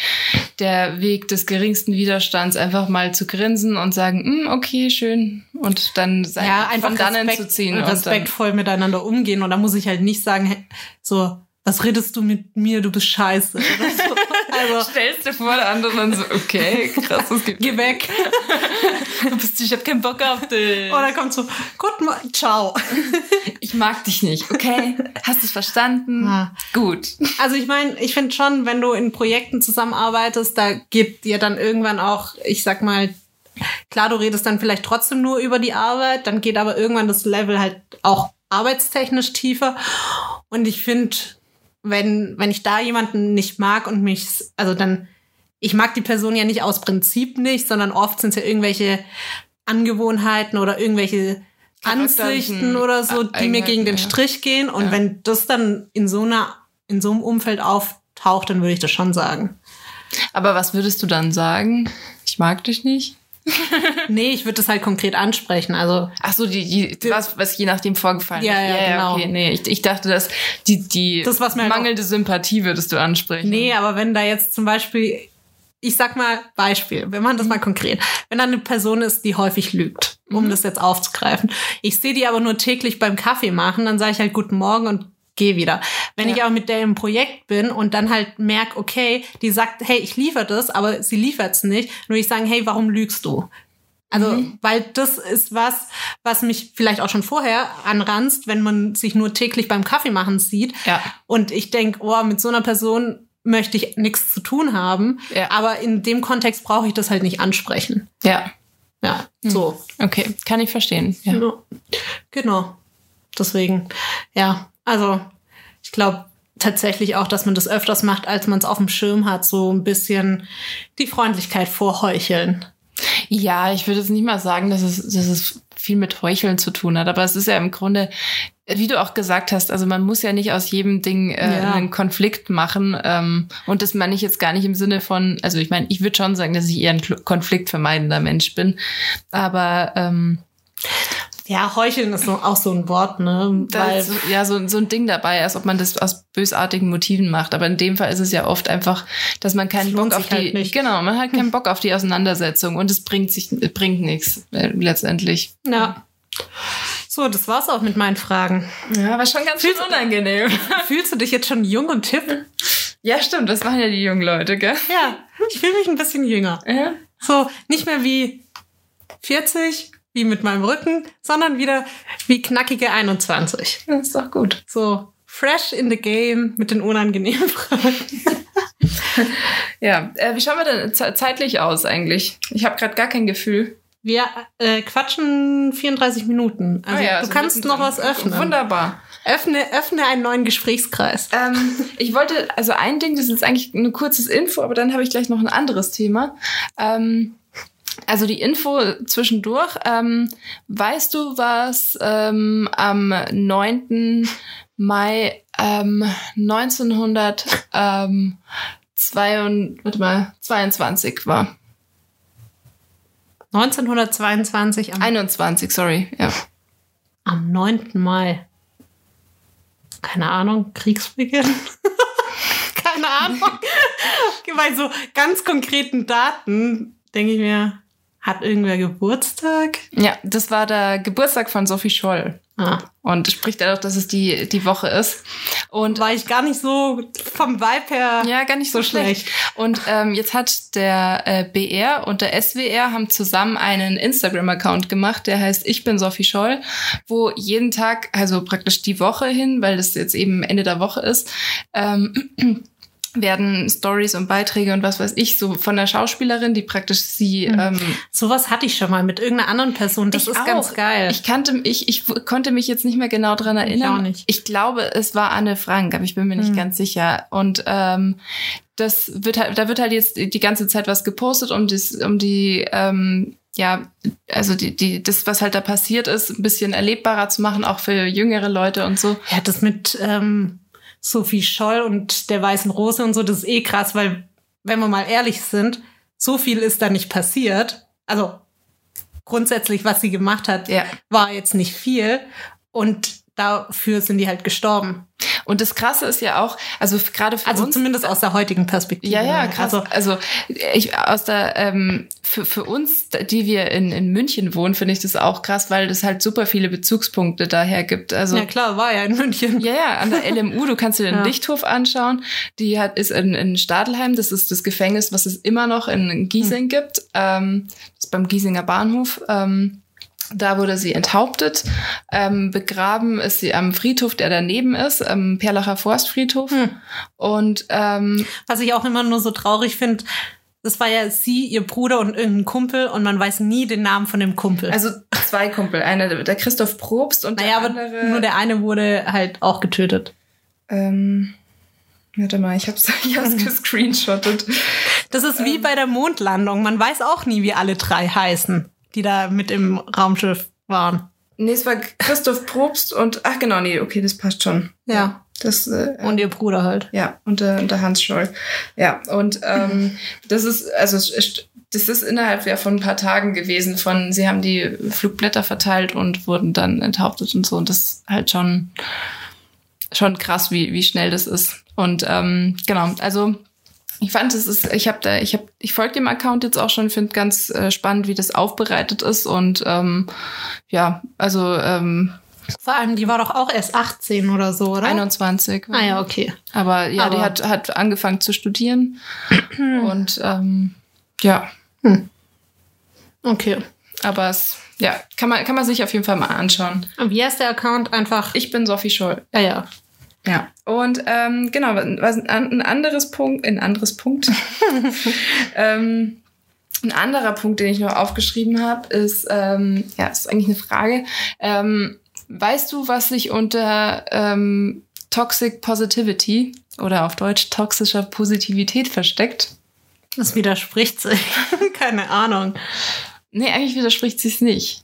der Weg des geringsten Widerstands, einfach mal zu grinsen und sagen, "Hm, okay, schön. Und dann sein, ja, einfach von dannen Respekt, zu ziehen. und respektvoll miteinander umgehen. Und da muss ich halt nicht sagen, hey, so, was redest du mit mir, du bist scheiße. [laughs] Also, stellst du vor der anderen dann so, okay, krass, das gibt geh weg. [laughs] Du bist, ich hab keinen Bock auf dich. Oder kommt so, gut, ma- ciao. [laughs] Ich mag dich nicht, okay? Hast du es verstanden? Ja. Gut. Also ich meine, ich finde schon, wenn du in Projekten zusammenarbeitest, da geht dir dann irgendwann auch, ich sag mal, klar, du redest dann vielleicht trotzdem nur über die Arbeit, dann geht aber irgendwann das Level halt auch arbeitstechnisch tiefer. Und ich finde, wenn, wenn ich da jemanden nicht mag und mich, also dann, ich mag die Person ja nicht aus Prinzip nicht, sondern oft sind es ja irgendwelche Angewohnheiten oder irgendwelche Ansichten oder so, die mir gegen den. Strich gehen. Und Ja. wenn das dann in so einer, in so einem Umfeld auftaucht, dann würde ich das schon sagen. Aber was würdest du dann sagen? Ich mag dich nicht. [laughs] Nee, ich würde das halt konkret ansprechen. Also, Ach so, die, die, was, was je nachdem vorgefallen Ja, ist. ja, genau. Okay, nee, ich, ich dachte, dass die, die Das, was mir halt mangelnde Sympathie würdest du ansprechen. nee, aber wenn da jetzt zum Beispiel, ich sag mal Beispiel, wir machen das mal konkret. Wenn da eine Person ist, die häufig lügt, um das jetzt aufzugreifen. Ich sehe die aber nur täglich beim Kaffee machen, dann sage ich halt guten Morgen und gehe wieder. Wenn Ja. ich aber mit der im Projekt bin und dann halt merk, okay, die sagt, hey, ich liefere das, aber sie liefert's nicht, nur ich sagen, hey, warum lügst du? Also, weil das ist was, was mich vielleicht auch schon vorher anranzt, wenn man sich nur täglich beim Kaffee machen sieht. Ja. Und ich denk, oh, mit so einer Person möchte ich nichts zu tun haben. Ja. Aber in dem Kontext brauche ich das halt nicht ansprechen. Ja, Ja, so. okay, kann ich verstehen. Ja. Ja. Genau. Deswegen, ja, also ich glaube tatsächlich auch, dass man das öfters macht, als man es auf dem Schirm hat, so ein bisschen die Freundlichkeit vorheucheln. Ja, ich würde jetzt nicht mal sagen, dass es, dass es viel mit Heucheln zu tun hat, aber es ist ja im Grunde, wie du auch gesagt hast, also man muss ja nicht aus jedem Ding äh, Ja. einen Konflikt machen. Ähm, und das meine ich jetzt gar nicht im Sinne von, also ich meine, ich würde schon sagen, dass ich eher ein konfliktvermeidender Mensch bin. Aber ähm, Ja, heucheln ist so, auch so ein Wort, ne? da Weil, ist so, ja so, so ein Ding dabei, als ob man das aus bösartigen Motiven macht. Aber in dem Fall ist es ja oft einfach, dass man keinen Bock auf sich die, halt genau, man hat keinen Bock auf die Auseinandersetzung und es bringt sich, bringt nichts äh, letztendlich. Ja. So, das war's auch mit meinen Fragen. Ja, war schon ganz schön unangenehm. [laughs] Fühlst du dich jetzt schon jung und hip? Ja, stimmt, das machen ja die jungen Leute, gell? Ja, ich fühle mich ein bisschen jünger. Ja. So, nicht mehr wie 40, wie mit meinem Rücken, sondern wieder wie knackige 21. Das ist doch gut. So, fresh in the game mit den unangenehmen [laughs] Fragen. Ja, äh, wie schauen wir denn ze- zeitlich aus eigentlich? Ich habe gerade gar kein Gefühl. Wir äh, quatschen 34 Minuten. Also, Ah ja, du also kannst noch was öffnen. Wunderbar. Öffne, öffne einen neuen Gesprächskreis. Ähm, ich wollte, also ein Ding, das ist jetzt eigentlich ein kurzes Info, aber dann habe ich gleich noch ein anderes Thema. Ähm, also die Info zwischendurch. Ähm, weißt du, was ähm, am 9. Mai ähm, 1900 ähm, zwei und, warte mal, 22 war? 1922 am, 21, sorry. Ja. am 9. Mai. Keine Ahnung, Kriegsbeginn? [laughs] Keine Ahnung. [laughs] Bei so ganz konkreten Daten denke ich mir, hat irgendwer Geburtstag? ja, das war der Geburtstag von Sophie Scholl. Ah, Und spricht dadurch, dass es die, die Woche ist. Und war ich gar nicht so vom Vibe her. Ja, gar nicht so schlecht. Und ähm, jetzt hat der äh, BR und der SWR haben zusammen einen Instagram-Account gemacht, der heißt Ich bin Sophie Scholl, wo jeden Tag, also praktisch die Woche hin, weil das jetzt eben Ende der Woche ist, ähm, werden Stories und Beiträge und was weiß ich so von der Schauspielerin, die praktisch sie ähm, Sowas hatte ich schon mal mit irgendeiner anderen Person. Das Ich ist auch. ganz geil. Ich kannte, ich, ich konnte mich jetzt nicht mehr genau dran erinnern. auch nicht. Ich glaube, es war Anne Frank, aber ich bin mir nicht Hm. ganz sicher. Und ähm, das wird halt, da wird halt jetzt die ganze Zeit was gepostet, um das, um die, ähm, ja, also die, die, das, was halt da passiert ist, ein bisschen erlebbarer zu machen, auch für jüngere Leute und so. Ja, das mit ähm, Sophie Scholl und der Weißen Rose und so, das ist eh krass, weil, wenn wir mal ehrlich sind, so viel ist da nicht passiert. Also grundsätzlich, was sie gemacht hat, Ja. war jetzt nicht viel. Und dafür sind die halt gestorben. Und das Krasse ist ja auch, also gerade für Also uns. zumindest aus der heutigen Perspektive. Ja, ja, ne? krass. Also, Also, ich aus der ähm, für, für uns, die wir in, in München wohnen, finde ich das auch krass, weil das halt super viele Bezugspunkte daher gibt. Also ja klar, war ja in München. ja, ja, an der [laughs] LMU, du kannst dir den Ja. Lichthof anschauen. Die hat, ist in, in Stadelheim, das ist das Gefängnis, was es immer noch in Hm. Giesing gibt. Ähm, das ist beim Giesinger Bahnhof. Ähm, da wurde sie enthauptet. Ähm, begraben ist sie am Friedhof, der daneben ist, am Perlacher Forstfriedhof. Hm. Und ähm, Was ich auch immer nur so traurig finde, das war ja sie, ihr Bruder und irgendein Kumpel und man weiß nie den Namen von dem Kumpel. also zwei Kumpel, einer der Christoph Probst und naja, der aber andere. nur der eine wurde halt auch getötet. ähm, warte mal, ich hab's, [laughs] ich hab's [laughs] gescreenshottet. Das ist wie bei der Mondlandung. Man weiß auch nie, wie alle drei heißen, die da mit im Raumschiff waren. Nee, es war Christoph Probst und, ach genau, nee, okay, das passt schon. Ja. Das, äh, Und ihr Bruder halt. ja, und der, und der Hans Scholl. Ja, und ähm, [laughs] das ist, also das ist innerhalb ja von ein paar Tagen gewesen von, sie haben die Flugblätter verteilt und wurden dann enthauptet und so. Und das ist halt schon, schon krass, wie, wie schnell das ist. Und ähm, genau, also ich fand es ist, ich habe da, ich habe, ich folge dem Account jetzt auch schon, finde ganz äh, spannend, wie das aufbereitet ist und ähm, ja, also ähm, Vor allem, die war doch auch erst 18 oder so, oder? 21. Ah ja, okay. Aber ja, die Aber- hat, hat angefangen zu studieren. [clears throat] und ähm, ja, Okay. aber es ja, kann man, kann man sich auf jeden Fall mal anschauen. Und wie heißt der Account? Einfach. Ich bin Sophie Scholl. Ja, ja. Ja. Und ähm, genau, was ein, anderes Punkt, ein anderes Punkt. [laughs] ähm, ein anderer Punkt, den ich noch aufgeschrieben habe, ist, ähm, ja, ist eigentlich eine Frage. Ähm, weißt du, was sich unter ähm, Toxic Positivity oder auf Deutsch toxischer Positivität versteckt? Das widerspricht sich. [laughs] Keine Ahnung. Nee, eigentlich widerspricht sich's nicht.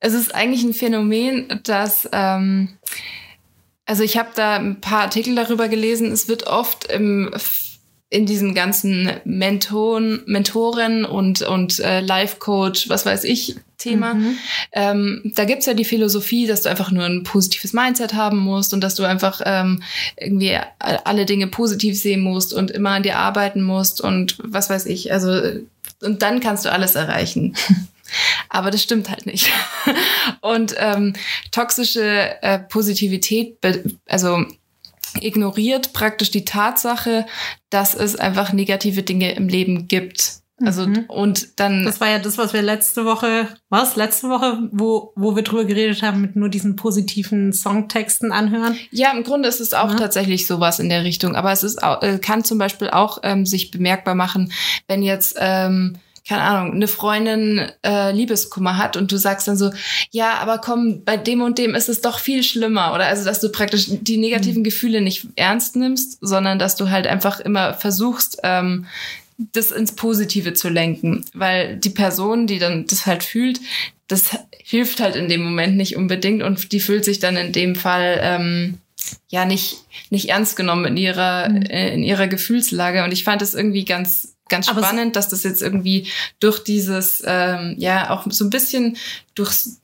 Es ist eigentlich ein Phänomen, dass, ähm, also ich habe da ein paar Artikel darüber gelesen, es wird oft im, in diesem ganzen Mentoren, Mentoren und, und äh, Life-Coach, was weiß ich, Thema. Mhm. Ähm, da gibt's ja die Philosophie, dass du einfach nur ein positives Mindset haben musst und dass du einfach ähm, irgendwie alle Dinge positiv sehen musst und immer an dir arbeiten musst und was weiß ich. Also, und dann kannst du alles erreichen. [laughs] Aber das stimmt halt nicht. [laughs] Und ähm, toxische äh, Positivität, also ignoriert praktisch die Tatsache, dass es einfach negative Dinge im Leben gibt. Also Mhm. und dann Das war ja das, was wir letzte Woche, was? Letzte Woche, wo, wo wir drüber geredet haben, mit nur diesen positiven Songtexten anhören. Ja, im Grunde ist es auch Ja. tatsächlich sowas in der Richtung. Aber es ist auch, äh, kann zum Beispiel auch ähm, sich bemerkbar machen, wenn jetzt, ähm, keine Ahnung, eine Freundin äh, Liebeskummer hat und du sagst dann so, ja, aber komm, bei dem und dem ist es doch viel schlimmer. Oder also, dass du praktisch die negativen Gefühle nicht ernst nimmst, sondern dass du halt einfach immer versuchst, ähm, das ins Positive zu lenken. Weil die Person, die dann das halt fühlt, das hilft halt in dem Moment nicht unbedingt und die fühlt sich dann in dem Fall ähm, ja nicht nicht ernst genommen in ihrer Mhm. äh, in ihrer Gefühlslage und ich fand es irgendwie ganz ganz spannend, dass das jetzt irgendwie durch dieses ähm, ja auch so ein bisschen durchs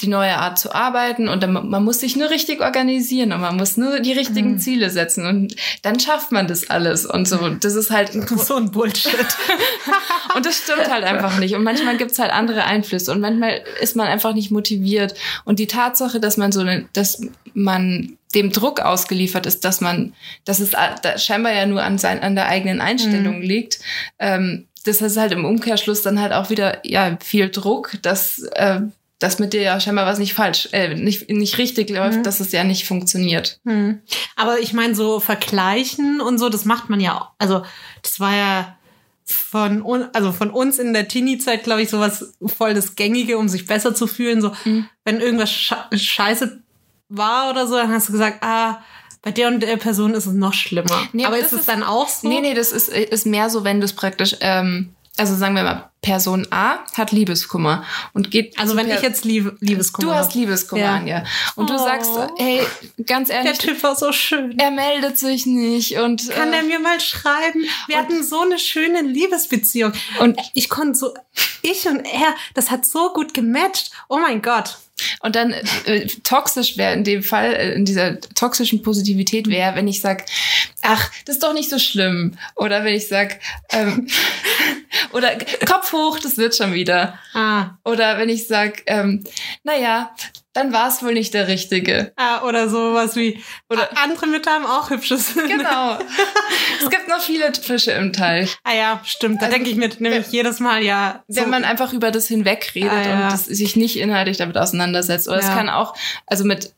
die neue Art zu arbeiten und dann, man muss sich nur richtig organisieren und man muss nur die richtigen Mhm. Ziele setzen und dann schafft man das alles und so. Das ist halt ein [laughs] So ein Bullshit. [laughs] und das stimmt halt einfach nicht. Und manchmal gibt's halt andere Einflüsse und manchmal ist man einfach nicht motiviert. Und die Tatsache, dass man so dass man dem Druck ausgeliefert ist, dass man, dass es da scheinbar ja nur an sein, an der eigenen Einstellung liegt, ähm, das ist halt im Umkehrschluss dann halt auch wieder ja viel Druck, dass äh, dass mit dir ja scheinbar was nicht falsch, äh, nicht nicht richtig läuft, Mhm. dass es ja nicht funktioniert. Hm. Aber ich meine, so vergleichen und so, das macht man ja auch. Also, das war ja von, un, also von uns in der Teenie-Zeit, glaube ich, sowas voll das Gängige, um sich besser zu fühlen. So, Mhm. wenn irgendwas sche scheiße war oder so, dann hast du gesagt, ah, bei der und der Person ist es noch schlimmer. Nee, aber ist es ist- dann auch so? Nee, nee, das ist, ist mehr so, wenn du es praktisch, ähm, also sagen wir mal, Person A hat Liebeskummer und geht. Also wenn Per- ich jetzt Liebe, Liebeskummer Du hast. Liebeskummer, Ja. Anja. Und du Oh. sagst, hey, ganz Der ehrlich, Typ war so schön. er meldet sich nicht und. Kann äh, der mir mal schreiben? Wir hatten so eine schöne Liebesbeziehung. Und- ich konnte so, ich und er, das hat so gut gematcht. Oh mein Gott. Und dann äh, toxisch wäre in dem Fall, äh, in dieser toxischen Positivität wäre, wenn ich sag, ach, das ist doch nicht so schlimm. Oder wenn ich sag, ähm, oder Kopf hoch, das wird schon wieder. Ah, Oder wenn ich sag, ähm, naja, dann war es wohl nicht der Richtige. ah oder sowas wie, oder andere Mütter haben auch hübsches. Genau. [laughs] es gibt noch viele Fische im Teich. Ah ja, stimmt. Da Also, denke ich mir nämlich jedes Mal, ja. Wenn so- man einfach über das hinwegredet Ah, ja. und sich nicht inhaltlich damit auseinandersetzt. Oder es Ja. kann auch, also mit,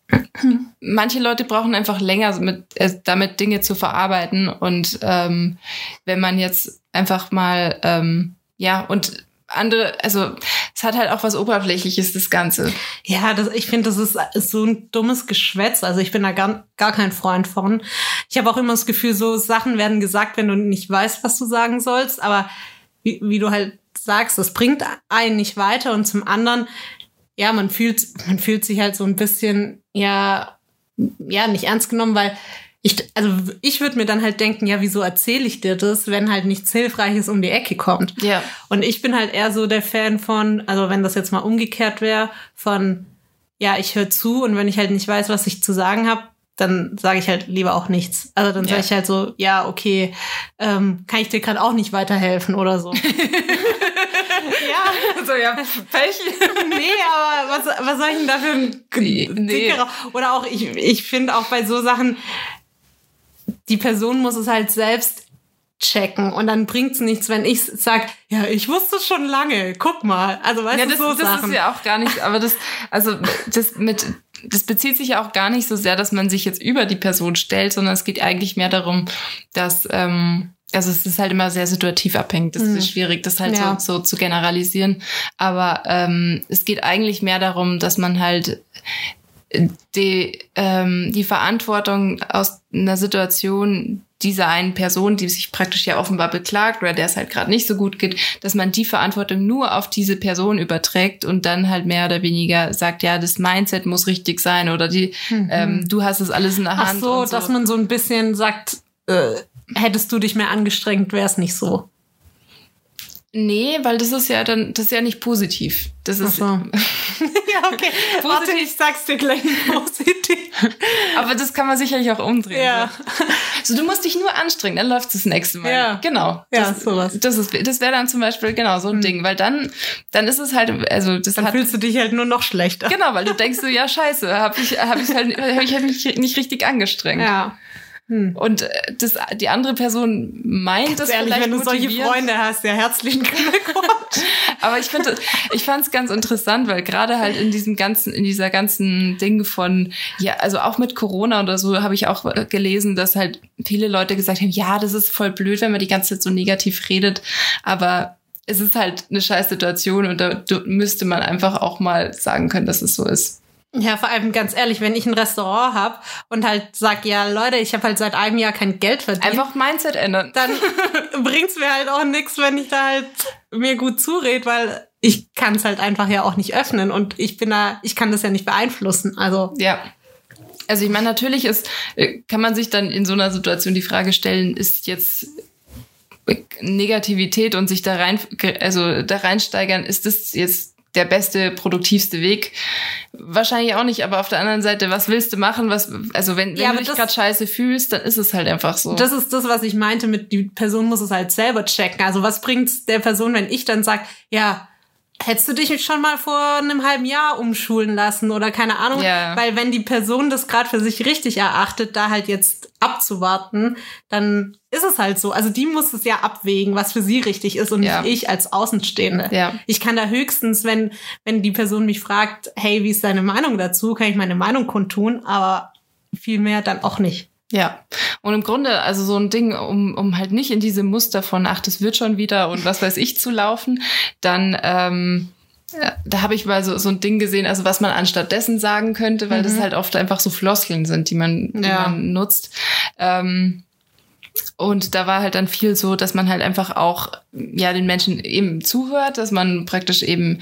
manche Leute brauchen einfach länger mit, äh, damit Dinge zu verarbeiten. Und ähm, wenn man jetzt einfach mal, ähm, ja, und andere, also es hat halt auch was Oberflächliches, das Ganze. Ja, das, ich finde, das ist, ist so ein dummes Geschwätz. Also ich bin da gar, gar kein Freund von. Ich habe auch immer das Gefühl, so Sachen werden gesagt, wenn du nicht weißt, was du sagen sollst. Aber wie, wie du halt sagst, das bringt einen nicht weiter. Und zum anderen, ja, man fühlt, man fühlt sich halt so ein bisschen, ja, ja, nicht ernst genommen, weil ich, also ich würde mir dann halt denken, ja, wieso erzähle ich dir das, wenn halt nichts Hilfreiches um die Ecke kommt? Ja. Und ich bin halt eher so der Fan von, also wenn das jetzt mal umgekehrt wäre, von, ja, ich höre zu und wenn ich halt nicht weiß, was ich zu sagen habe, dann sage ich halt lieber auch nichts. Also dann sage Ja. ich halt so, ja, okay, ähm, kann ich dir gerade auch nicht weiterhelfen oder so. [laughs] ja, So, ja, Pech. [laughs] nee, aber was, was soll ich denn da für ein Nee, nee. Oder auch, ich, ich finde auch bei so Sachen, die Person muss es halt selbst checken und dann bringt's nichts, wenn ich sag, ja, ich wusste schon lange, guck mal. Also weißt Ja, du, das, so das Sachen. ist ja auch gar nicht, aber das, also das mit, das bezieht sich ja auch gar nicht so sehr, dass man sich jetzt über die Person stellt, sondern es geht eigentlich mehr darum, dass, ähm, also es ist halt immer sehr situativ abhängig. Das Mhm. ist schwierig, das halt Ja. so, so zu generalisieren. Aber ähm, es geht eigentlich mehr darum, dass man halt die, ähm, die Verantwortung aus einer Situation dieser einen Person, die sich praktisch ja offenbar beklagt oder der es halt gerade nicht so gut geht, dass man die Verantwortung nur auf diese Person überträgt und dann halt mehr oder weniger sagt, ja, das Mindset muss richtig sein oder die, ähm, du hast es alles in der Ach Hand. so, und so. dass man so ein bisschen sagt, äh, hättest du dich mehr angestrengt, wäre es nicht so. Nee, weil das ist ja dann, das ist ja nicht positiv. Das ist, Ach so. [laughs] ja, okay. [laughs] Warte, ich sag's dir gleich [laughs] positiv. aber das kann man sicherlich auch umdrehen. Ja. So, du musst dich nur anstrengen, dann läuft es das nächste Mal. Ja. Genau. Ja, das, sowas. Das ist, das wäre dann zum Beispiel genau so ein Ding, weil dann, dann ist es halt, also das Dann hat, fühlst du dich halt nur noch schlechter. genau, weil du denkst so, ja scheiße, habe ich, habe ich halt, habe ich halt mich nicht richtig angestrengt. Ja. Und äh, das, die andere Person meint das ehrlich, vielleicht wenn du solche motivierend. Freunde hast, ja, herzlichen [laughs] Glückwunsch. Aber ich finde, ich fand es ganz interessant, weil gerade halt in diesem ganzen, in dieser ganzen Ding von, ja, also auch mit Corona oder so habe ich auch äh, gelesen, dass halt viele Leute gesagt haben, ja, das ist voll blöd, wenn man die ganze Zeit so negativ redet, aber es ist halt eine scheiß Situation und da müsste man einfach auch mal sagen können, dass es so ist. Ja, vor allem ganz ehrlich, wenn ich ein Restaurant hab und halt sag, ja, Leute, ich habe halt seit einem Jahr kein Geld verdient, Einfach Mindset ändern. dann [laughs] bringt's mir halt auch nix, wenn ich da halt mir gut zured, weil ich kann es halt einfach ja auch nicht öffnen und ich bin da, ich kann das ja nicht beeinflussen. Also Ja. Also ich meine, natürlich ist, äh, kann man sich dann in so einer Situation die Frage stellen, ist jetzt Negativität und sich da rein, also da reinsteigern, ist das jetzt der beste, produktivste Weg? Wahrscheinlich auch nicht, aber auf der anderen Seite, was willst du machen? Was, also wenn, wenn Ja, du dich gerade scheiße fühlst, dann ist es halt einfach so. das ist das, was ich meinte mit, die Person muss es halt selber checken. Also was bringt's der Person, wenn ich dann sag, ja, hättest du dich schon mal vor einem halben Jahr umschulen lassen oder keine Ahnung? Ja. Weil wenn die Person das gerade für sich richtig erachtet, da halt jetzt abzuwarten, dann ist es halt so. Also die muss es ja abwägen, was für sie richtig ist und Ja. nicht ich als Außenstehende. Ja. Ich kann da höchstens, wenn, wenn die Person mich fragt, hey, wie ist deine Meinung dazu, kann ich meine Meinung kundtun, aber viel mehr dann auch nicht. Ja, und im Grunde, also so ein Ding, um, um halt nicht in diese Muster von, ach, das wird schon wieder und was weiß ich zu laufen, dann, ähm, ja, da habe ich mal so, so ein Ding gesehen, also was man anstattdessen sagen könnte, weil das halt oft einfach so Floskeln sind, die man, die Ja. man nutzt. Ähm, und da war halt dann viel so, dass man halt einfach auch ja den Menschen eben zuhört, dass man praktisch eben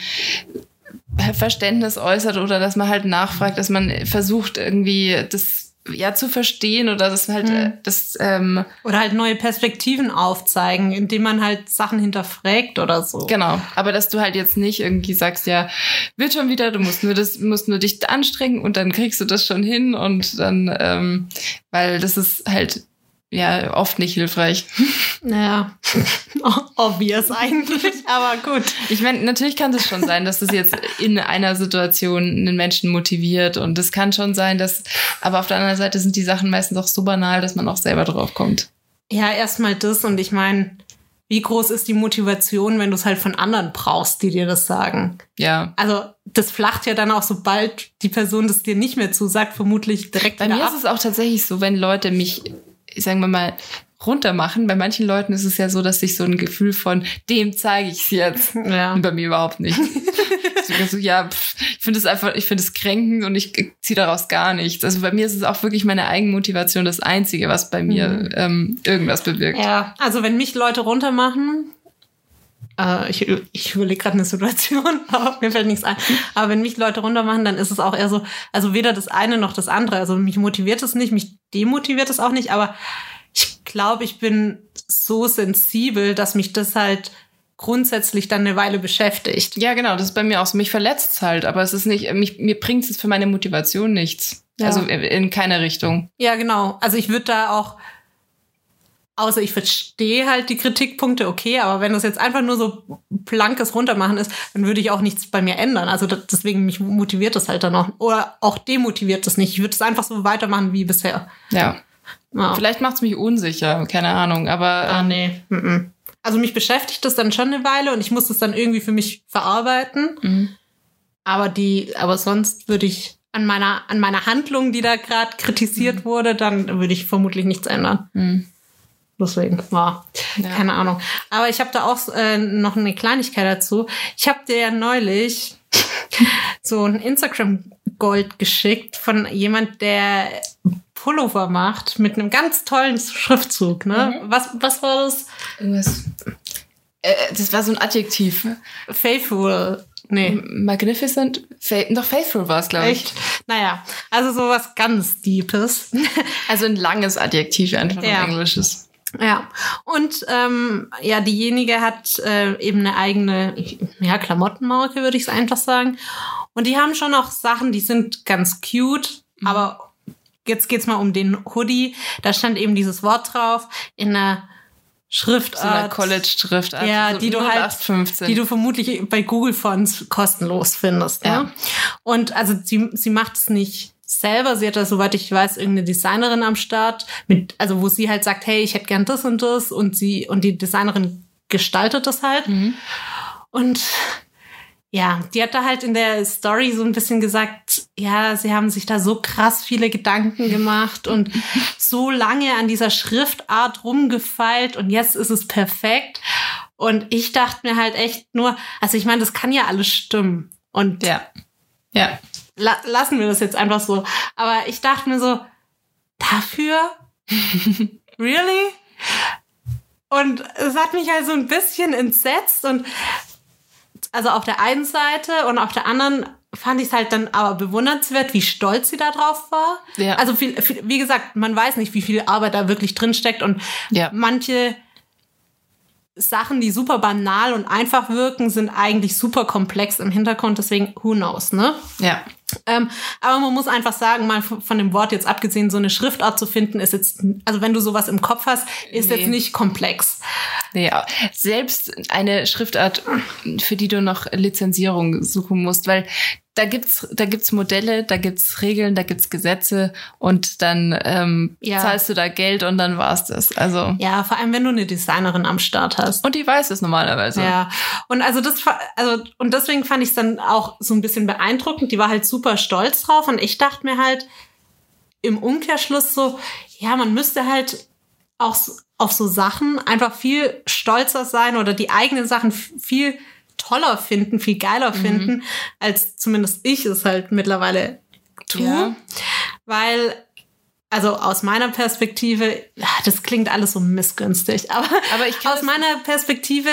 Verständnis äußert oder dass man halt nachfragt, dass man versucht irgendwie das ja zu verstehen oder dass halt äh, das ähm, Oder halt neue Perspektiven aufzeigen, indem man halt Sachen hinterfragt oder so. genau, aber dass du halt jetzt nicht irgendwie sagst, ja, wird schon wieder, du musst nur das musst nur dich anstrengen und dann kriegst du das schon hin und dann ähm, weil das ist halt ja oft nicht hilfreich. [laughs] Ja, [laughs] obvious eigentlich, aber gut. Ich meine, natürlich kann es schon sein, dass das jetzt in einer Situation einen Menschen motiviert und es kann schon sein, dass, aber auf der anderen Seite sind die Sachen meistens auch so banal, dass man auch selber drauf kommt. Ja, erstmal das und ich meine, wie groß ist die Motivation, wenn du es halt von anderen brauchst, die dir das sagen? Ja. Also das flacht ja dann auch, sobald die Person das dir nicht mehr zusagt, vermutlich direkt Bei mir ab. ist es auch tatsächlich so, wenn Leute mich, sagen wir mal, runtermachen. Bei manchen Leuten ist es ja so, dass sich so ein Gefühl von dem zeige ich es jetzt. [laughs] Ja. Und bei mir überhaupt nicht. [laughs] so, ja, pff, ich finde es einfach, ich finde es kränkend und ich ziehe daraus gar nichts. Also bei mir ist es auch wirklich meine Eigenmotivation das Einzige, was bei mir ähm, irgendwas bewirkt. Ja, also wenn mich Leute runtermachen, äh, ich, ich überlege gerade eine Situation, [laughs] aber mir fällt nichts ein. Aber wenn mich Leute runtermachen, dann ist es auch eher so, also weder das eine noch das andere. Also mich motiviert es nicht, mich demotiviert es auch nicht, aber ich glaube, ich bin so sensibel, dass mich das halt grundsätzlich dann eine Weile beschäftigt. Ja, genau, das ist bei mir auch so. Mich verletzt halt, aber es ist nicht, mich, mir bringt es für meine Motivation nichts. Ja. Also in keiner Richtung. Ja, genau. Also ich würde da auch, außer ich verstehe halt die Kritikpunkte, okay, aber wenn das jetzt einfach nur so blankes Runtermachen ist, dann würde ich auch nichts bei mir ändern. Also das, deswegen mich motiviert das halt dann auch. Oder auch demotiviert das nicht. Ich würde es einfach so weitermachen wie bisher. Ja. Ja. Vielleicht macht es mich unsicher, keine Ahnung, aber Ah, ähm, nee. Mhm. Also mich beschäftigt das dann schon eine Weile und ich muss das dann irgendwie für mich verarbeiten. Mhm. Aber die, aber sonst würde ich an meiner, an meiner Handlung, die da gerade kritisiert wurde, dann würde ich vermutlich nichts ändern. Mhm. Deswegen, ja, Ja. keine Ahnung. Aber ich habe da auch äh, noch eine Kleinigkeit dazu. Ich habe dir ja neulich [laughs] so ein Instagram-Gold geschickt von jemand, der Pullover macht mit einem ganz tollen Schriftzug. Ne? Was, was war das? irgendwas. Äh, das war so ein Adjektiv. Faithful. Nee. Magnificent. Fa doch faithful war es, glaube ich. Echt? Naja, also sowas ganz Deepes. Also ein langes Adjektiv einfach Ja. ein englisches. Ja, und ähm, ja, diejenige hat äh, eben eine eigene ja, Klamottenmarke, würde ich es einfach sagen. Und die haben schon noch Sachen, die sind ganz cute, mhm. aber jetzt geht's mal um den Hoodie. Da stand eben dieses Wort drauf in einer Schriftart. So eine College-Schriftart. Ja, so die du halt, 15. die du vermutlich bei Google Fonts kostenlos findest. Ne? Ja. Und also sie, sie macht es nicht selber. Sie hat da, soweit ich weiß, irgendeine Designerin am Start, mit, also wo sie halt sagt, hey, ich hätte gern das und das und sie, und die Designerin gestaltet das halt. Mhm. Und ja, die hat da halt in der Story so ein bisschen gesagt, ja, sie haben sich da so krass viele Gedanken gemacht und [laughs] so lange an dieser Schriftart rumgefeilt und jetzt ist es perfekt. Und ich dachte mir halt echt nur, also ich meine, das kann ja alles stimmen. Und ja, ja. La lassen wir das jetzt einfach so. Aber ich dachte mir so, dafür? [laughs] really? Und es hat mich halt so ein bisschen entsetzt und also auf der einen Seite und auf der anderen fand ich es halt dann aber bewundernswert, wie stolz sie da drauf war. Ja. Also viel, viel, wie gesagt, man weiß nicht, wie viel Arbeit da wirklich drin steckt und ja. manche Sachen, die super banal und einfach wirken, sind eigentlich super komplex im Hintergrund. Deswegen, who knows, ne? Ja. Ähm, aber man muss einfach sagen, mal von dem Wort jetzt abgesehen, so eine Schriftart zu finden, ist jetzt, also wenn du sowas im Kopf hast, ist nee. jetzt nicht komplex. Nee, selbst eine Schriftart, für die du noch Lizenzierung suchen musst, weil da gibt's da gibt's Modelle, da gibt's Regeln, da gibt's Gesetze und dann ähm, ja. zahlst du da Geld und dann war's das. Also ja, vor allem wenn du eine Designerin am Start hast und die weiß es normalerweise. Ja und also das also und deswegen fand ich es dann auch so ein bisschen beeindruckend. Die war halt super stolz drauf und ich dachte mir halt im Umkehrschluss so ja man müsste halt auch auf so Sachen einfach viel stolzer sein oder die eigenen Sachen viel toller finden, viel geiler mhm. finden, als zumindest ich es halt mittlerweile tue. Ja. Weil, also aus meiner Perspektive, das klingt alles so missgünstig, [laughs] aber, aber ich aus meiner Perspektive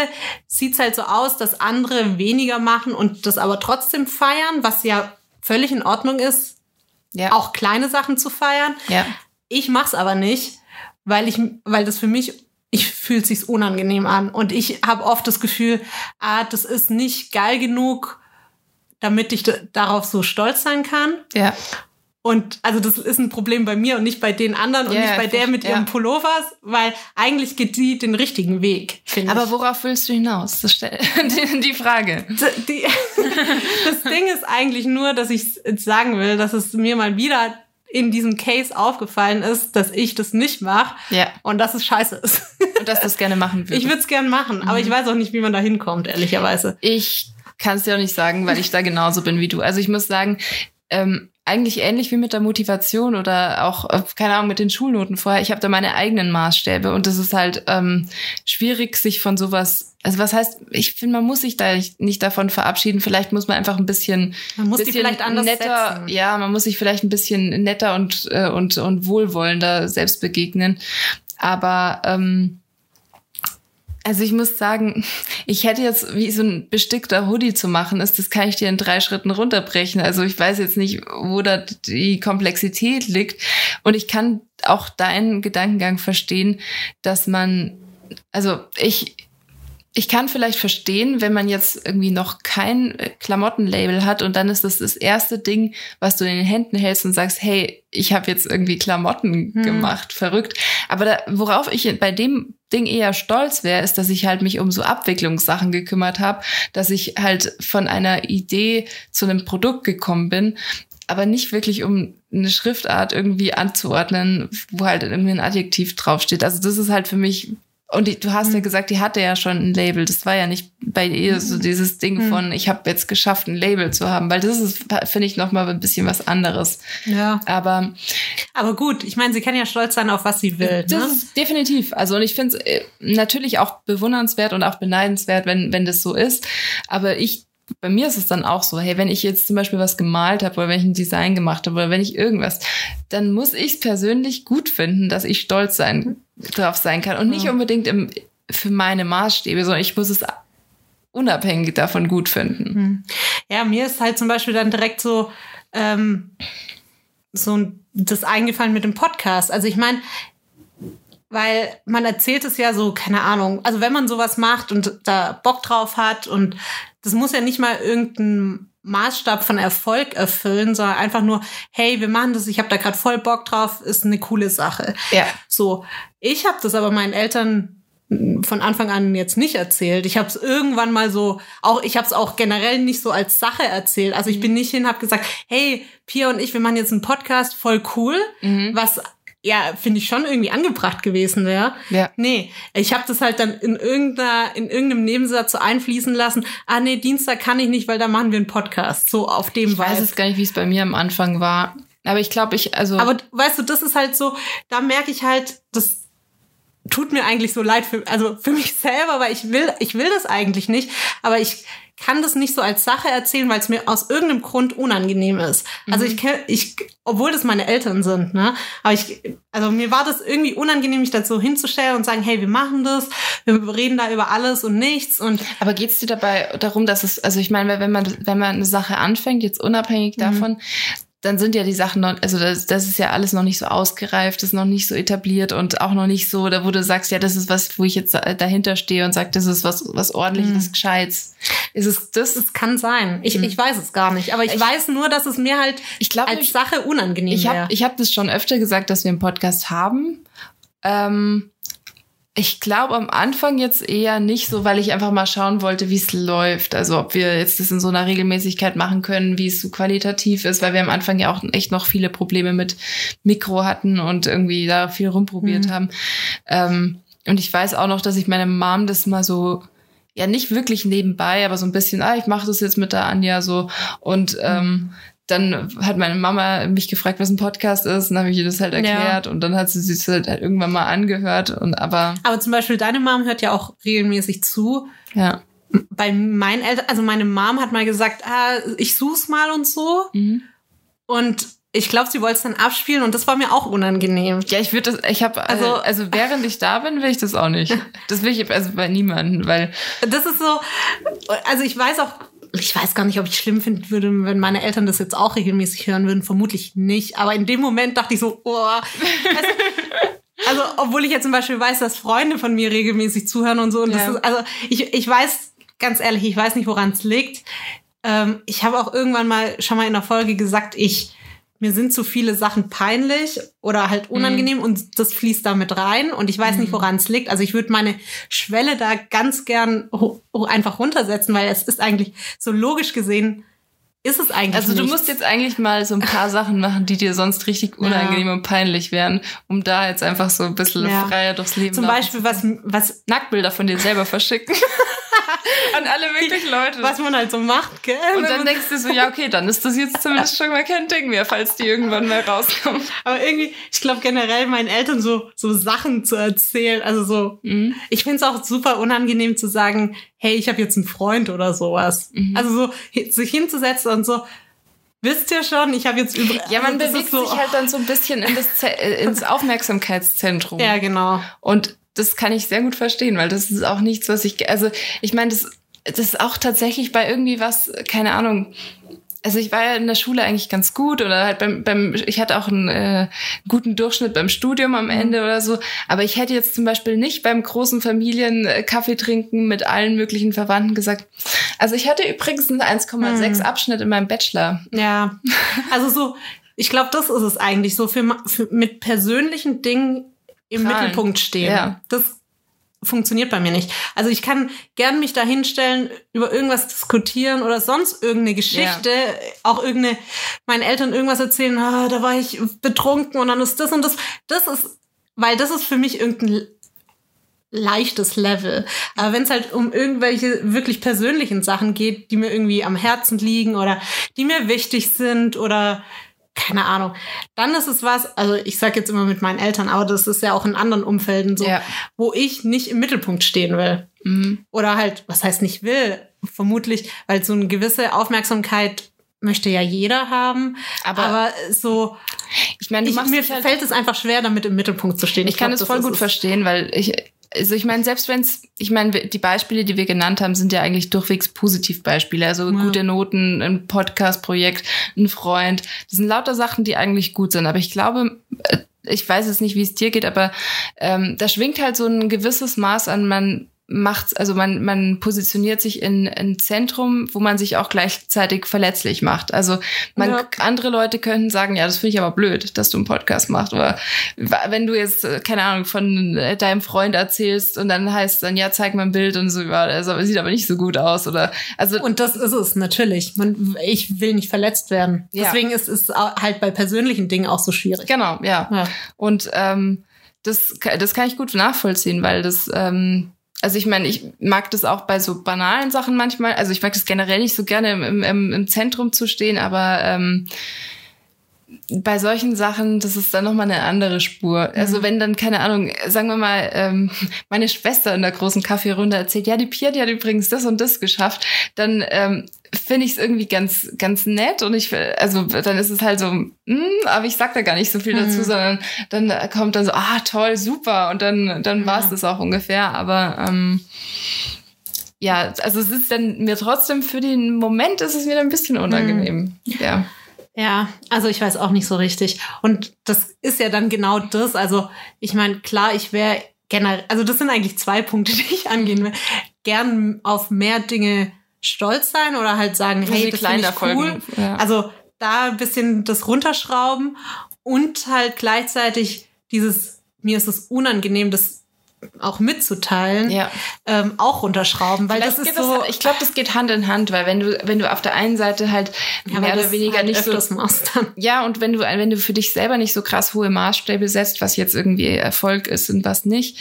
sieht's halt so aus, dass andere weniger machen und das aber trotzdem feiern, was ja völlig in Ordnung ist, ja. auch kleine Sachen zu feiern. Ja. Ich mach's aber nicht, weil ich, weil das für mich ich fühlt sich's unangenehm an und ich habe oft das Gefühl, ah, das ist nicht geil genug, damit ich darauf so stolz sein kann. Ja. Und also das ist ein Problem bei mir und nicht bei den anderen und ja, nicht bei der mit ihrem ja. Pullovers, weil eigentlich geht die den richtigen Weg. Aber ich. worauf willst du hinaus? Das [laughs] die, die Frage. Die, [laughs] das Ding ist eigentlich nur, dass ich sagen will, dass es mir mal wieder in diesem Case aufgefallen ist, dass ich das nicht mache ja. und dass es scheiße ist. [laughs] Und dass du es gerne machen würdest. Ich würde es gerne machen, mhm. aber ich weiß auch nicht, wie man da hinkommt, ehrlicherweise. Ich kann es dir auch nicht sagen, weil ich da genauso bin wie du. Also ich muss sagen, ähm, eigentlich ähnlich wie mit der Motivation oder auch, äh, keine Ahnung, mit den Schulnoten vorher. Ich habe da meine eigenen Maßstäbe und das ist halt ähm, schwierig, sich von sowas, also was heißt, ich finde, man muss sich da nicht davon verabschieden. Vielleicht muss man einfach ein bisschen, man muss bisschen vielleicht anders netter, setzen. ja, man muss sich vielleicht ein bisschen netter und, äh, und, und wohlwollender selbst begegnen. Aber ähm, also ich muss sagen, ich hätte jetzt wie so ein bestickter Hoodie zu machen ist, das kann ich dir in drei Schritten runterbrechen. Also ich weiß jetzt nicht, wo da die Komplexität liegt. Und ich kann auch deinen Gedankengang verstehen, dass man, also ich, ich kann vielleicht verstehen, wenn man jetzt irgendwie noch kein Klamottenlabel hat und dann ist das das erste Ding, was du in den Händen hältst und sagst, hey, ich habe jetzt irgendwie Klamotten hm. gemacht, verrückt. Aber da, worauf ich bei dem Ding eher stolz wäre, ist, dass ich halt mich um so Abwicklungssachen gekümmert habe, dass ich halt von einer Idee zu einem Produkt gekommen bin, aber nicht wirklich um eine Schriftart irgendwie anzuordnen, wo halt irgendwie ein Adjektiv draufsteht. Also das ist halt für mich und die, du hast mhm. ja gesagt, die hatte ja schon ein Label. Das war ja nicht bei ihr so mhm. dieses Ding mhm. von, ich habe jetzt geschafft, ein Label zu haben, weil das ist, finde ich, noch mal ein bisschen was anderes. Ja. Aber, aber gut, ich meine, sie kann ja stolz sein auf was sie will. Das ne? ist definitiv. Also und ich finde es äh, natürlich auch bewundernswert und auch beneidenswert, wenn wenn das so ist. Aber ich bei mir ist es dann auch so, hey, wenn ich jetzt zum Beispiel was gemalt habe oder wenn ich ein Design gemacht habe oder wenn ich irgendwas, dann muss ich es persönlich gut finden, dass ich stolz sein drauf sein kann und nicht unbedingt im, für meine Maßstäbe, sondern ich muss es unabhängig davon gut finden. Hm. Ja, mir ist halt zum Beispiel dann direkt so ähm, so das eingefallen mit dem Podcast. Also ich meine, weil man erzählt es ja so, keine Ahnung, also wenn man sowas macht und da Bock drauf hat und das muss ja nicht mal irgendein Maßstab von Erfolg erfüllen, sondern einfach nur, hey, wir machen das, ich habe da gerade voll Bock drauf, ist eine coole Sache. Ja. So, ich habe das aber meinen Eltern von Anfang an jetzt nicht erzählt. Ich habe es irgendwann mal so, auch ich habe es auch generell nicht so als Sache erzählt. Also ich bin nicht hin, habe gesagt, hey, Pia und ich, wir machen jetzt einen Podcast, voll cool, was ja, finde ich schon irgendwie angebracht gewesen wäre. Ja. Nee, ich habe das halt dann in irgendeiner, in irgendeinem Nebensatz so einfließen lassen. Ah nee, Dienstag kann ich nicht, weil da machen wir einen Podcast. So auf dem Ich weiß es gar nicht, wie es bei mir am Anfang war. Aber ich glaube, ich, also. Aber weißt du, das ist halt so, da merke ich halt, das tut mir eigentlich so leid für, also für mich [laughs] selber, weil ich will, ich will das eigentlich nicht, aber ich kann das nicht so als Sache erzählen, weil es mir aus irgendeinem Grund unangenehm ist. Also ich kenn, ich, obwohl das meine Eltern sind, ne, aber ich, also mir war das irgendwie unangenehm, mich dazu hinzustellen und sagen, hey, wir machen das, wir reden da über alles und nichts und Aber geht es dir dabei darum, dass es, also ich meine, wenn man, wenn man eine Sache anfängt, jetzt unabhängig davon, dann sind ja die Sachen noch, also das, das ist ja alles noch nicht so ausgereift, ist noch nicht so etabliert und auch noch nicht so, da wo du sagst, ja, das ist was, wo ich jetzt dahinter stehe und sag, das ist was, was ordentliches, gescheites. Ist es das? es kann sein. Ich, ich weiß es gar nicht, aber ich, Ich- weiß nur, dass es mir halt Ich glaube, als ich- Sache unangenehm Ich wäre. habe ich hab das schon öfter gesagt, dass wir einen Podcast haben. Ähm, ich glaube am Anfang jetzt eher nicht so, weil ich einfach mal schauen wollte, wie es läuft. Also ob wir jetzt das in so einer Regelmäßigkeit machen können, wie es so qualitativ ist, weil wir am Anfang ja auch echt noch viele Probleme mit Mikro hatten und irgendwie da viel rumprobiert haben. Ähm, und ich weiß auch noch, dass ich meine Mom das mal so ja nicht wirklich nebenbei, aber so ein bisschen, ah, ich mache das jetzt mit der Anja so und ähm, dann hat meine Mama mich gefragt, was ein Podcast ist, und dann habe ich ihr das halt erklärt und dann hat sie sich halt irgendwann mal angehört und aber Aber zum Beispiel deine Mom hört ja auch regelmäßig zu. ja. Bei meinen Eltern, also meine Mom hat mal gesagt, ah, ich such's mal und so. Mhm. Und ich glaube, sie wollte es dann abspielen und das war mir auch unangenehm. Ja, ich würde das, ich habe also, Also- also während ich da bin, will ich das auch nicht. [laughs] Das will ich also bei niemanden, weil Das ist so, also ich weiß auch, ich weiß gar nicht, ob ich schlimm finden würde, wenn meine Eltern das jetzt auch regelmäßig hören würden. Vermutlich nicht. Aber in dem Moment dachte ich so, oh. du, Also, obwohl ich jetzt zum Beispiel weiß, dass Freunde von mir regelmäßig zuhören und so. Und das Ja. ist, also ich, ich weiß, ganz ehrlich, ich weiß nicht, woran es liegt. Ähm, ich habe auch irgendwann mal schon mal in der Folge gesagt, ich mir sind zu viele Sachen peinlich oder halt unangenehm und das fließt damit rein und ich weiß nicht, woran es liegt. Also ich würde meine Schwelle da ganz gern einfach runtersetzen, weil es ist eigentlich so logisch gesehen ist es eigentlich also du nichts. musst jetzt eigentlich mal so ein paar Sachen machen, die dir sonst richtig unangenehm und peinlich wären, um da jetzt einfach so ein bisschen Ja. freier durchs Leben zum Beispiel was was Nacktbilder von dir selber verschicken. [laughs] An alle möglichen Leute. was man halt so macht, gell? und dann denkst du so, ja, okay, dann ist das jetzt zumindest schon mal kein Ding mehr, falls die irgendwann mal rauskommen. Aber irgendwie, ich glaube generell meinen Eltern so, so Sachen zu erzählen. Also so, Mhm. ich finde es auch super unangenehm zu sagen, hey, ich habe jetzt einen Freund oder sowas. Mhm. Also so sich hinzusetzen und so, wisst ihr schon, ich habe jetzt über. Ja, man bewegt so, sich halt dann so ein bisschen in das äh, ins Aufmerksamkeitszentrum. Ja, genau. Und das kann ich sehr gut verstehen, weil das ist auch nichts, was ich, also ich meine, das, das ist auch tatsächlich bei irgendwie was, keine Ahnung. Also ich war ja in der Schule eigentlich ganz gut oder halt beim, beim ich hatte auch einen äh, guten Durchschnitt beim Studium am Ende oder so. Aber ich hätte jetzt zum Beispiel nicht beim großen Familien äh, Kaffee trinken mit allen möglichen Verwandten gesagt. Also ich hatte übrigens einen 1,6 Abschnitt in meinem Bachelor. Ja. Also so, ich glaube, das ist es eigentlich so, für, für mit persönlichen Dingen im Prahlen. Mittelpunkt stehen. Ja. Das funktioniert bei mir nicht. Also ich kann gern mich da hinstellen, über irgendwas diskutieren oder sonst irgendeine Geschichte, auch irgendeine, meinen Eltern irgendwas erzählen, ah, da war ich betrunken und dann ist das und das. Das ist, weil das ist für mich irgendein leichtes Level. Aber wenn es halt um irgendwelche wirklich persönlichen Sachen geht, die mir irgendwie am Herzen liegen oder die mir wichtig sind oder keine Ahnung, dann ist es was, also ich sag jetzt immer mit meinen Eltern, aber das ist ja auch in anderen Umfelden so, Ja. wo ich nicht im Mittelpunkt stehen will. Mhm. Oder halt, was heißt nicht will? Vermutlich, weil so eine gewisse Aufmerksamkeit möchte ja jeder haben. Aber- Aber, so, Ich meine, ich, mir halt fällt es einfach schwer, damit im Mittelpunkt zu stehen. Ich kann glaub, es voll gut verstehen, weil ich, also ich meine, selbst wenn es, ich meine, die Beispiele, die wir genannt haben, sind ja eigentlich durchwegs Positivbeispiele. Also Ja. gute Noten, ein Podcast-Projekt, ein Freund. Das sind lauter Sachen, die eigentlich gut sind. Aber ich glaube, äh, ich weiß jetzt nicht, wie es dir geht, aber ähm, da schwingt halt so ein gewisses Maß an, man macht, also man, man positioniert sich in ein Zentrum, wo man sich auch gleichzeitig verletzlich macht. Also man, Ja. andere Leute könnten sagen, ja, das finde ich aber blöd, dass du einen Podcast machst. Oder wenn du jetzt, äh, keine Ahnung, von äh, deinem Freund erzählst und dann heißt dann, ja, zeig mal ein Bild und so, ja, das aber- sieht aber nicht so gut aus. Oder also Und das ist es natürlich. Man, ich will nicht verletzt werden. Ja. Deswegen ist es halt bei persönlichen Dingen auch so schwierig. genau, ja. Ja. Und ähm, das, das kann ich gut nachvollziehen, weil das, ähm, also ich meine, ich mag das auch bei so banalen Sachen manchmal. Also ich mag das generell nicht so gerne im, im, im Zentrum zu stehen, aber ähm, bei solchen Sachen, das ist dann nochmal eine andere Spur. Also wenn dann, keine Ahnung, sagen wir mal, ähm, meine Schwester in der großen Kaffeerunde erzählt, ja, die Pia, die hat übrigens das und das geschafft, dann ähm, finde ich es irgendwie ganz, ganz nett und ich, also dann ist es halt so, mm, aber ich sag da gar nicht so viel dazu, Mhm. sondern dann kommt dann so, ah, toll, super und dann, dann war es das auch ungefähr, aber ähm, ja, also es ist dann mir trotzdem für den Moment ist es mir dann ein bisschen unangenehm. Ja. Ja, also ich weiß auch nicht so richtig. Und das ist ja dann genau das. Also ich meine, klar, ich wäre generell, also das sind eigentlich zwei Punkte, [laughs] die ich angehen will. Gern auf mehr Dinge stolz sein oder halt sagen, hey, das finde ich cool. Ja. Also da ein bisschen das runterschrauben und halt gleichzeitig dieses, mir ist es unangenehm, das auch mitzuteilen, Ja. ähm, auch runterschrauben, weil Vielleicht das ist so, das, ich glaube, das geht Hand in Hand, weil wenn du, wenn du auf der einen Seite halt ja, mehr oder weniger halt nicht so machst dann. Ja, und wenn du, wenn du für dich selber nicht so krass hohe Maßstäbe setzt, was jetzt irgendwie Erfolg ist und was nicht,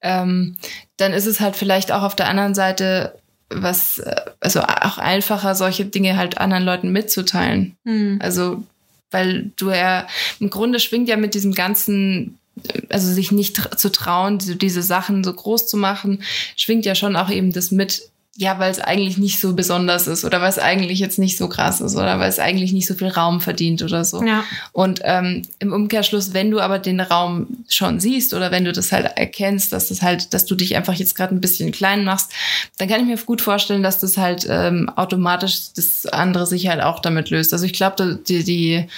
ähm, dann ist es halt vielleicht auch auf der anderen Seite was, also auch einfacher, solche Dinge halt anderen Leuten mitzuteilen. Hm. Also, weil du ja, im Grunde schwingt ja mit diesem ganzen, also sich nicht zu trauen, diese, diese Sachen so groß zu machen, schwingt ja schon auch eben das mit, ja, weil es eigentlich nicht so besonders ist oder weil es eigentlich jetzt nicht so krass ist oder weil es eigentlich nicht so viel Raum verdient oder so. Ja. Und ähm, im Umkehrschluss, wenn du aber den Raum schon siehst oder wenn du das halt erkennst, dass das halt, dass du dich einfach jetzt gerade ein bisschen klein machst, dann kann ich mir gut vorstellen, dass das halt ähm, automatisch das andere sich halt auch damit löst. Also ich glaube, die, die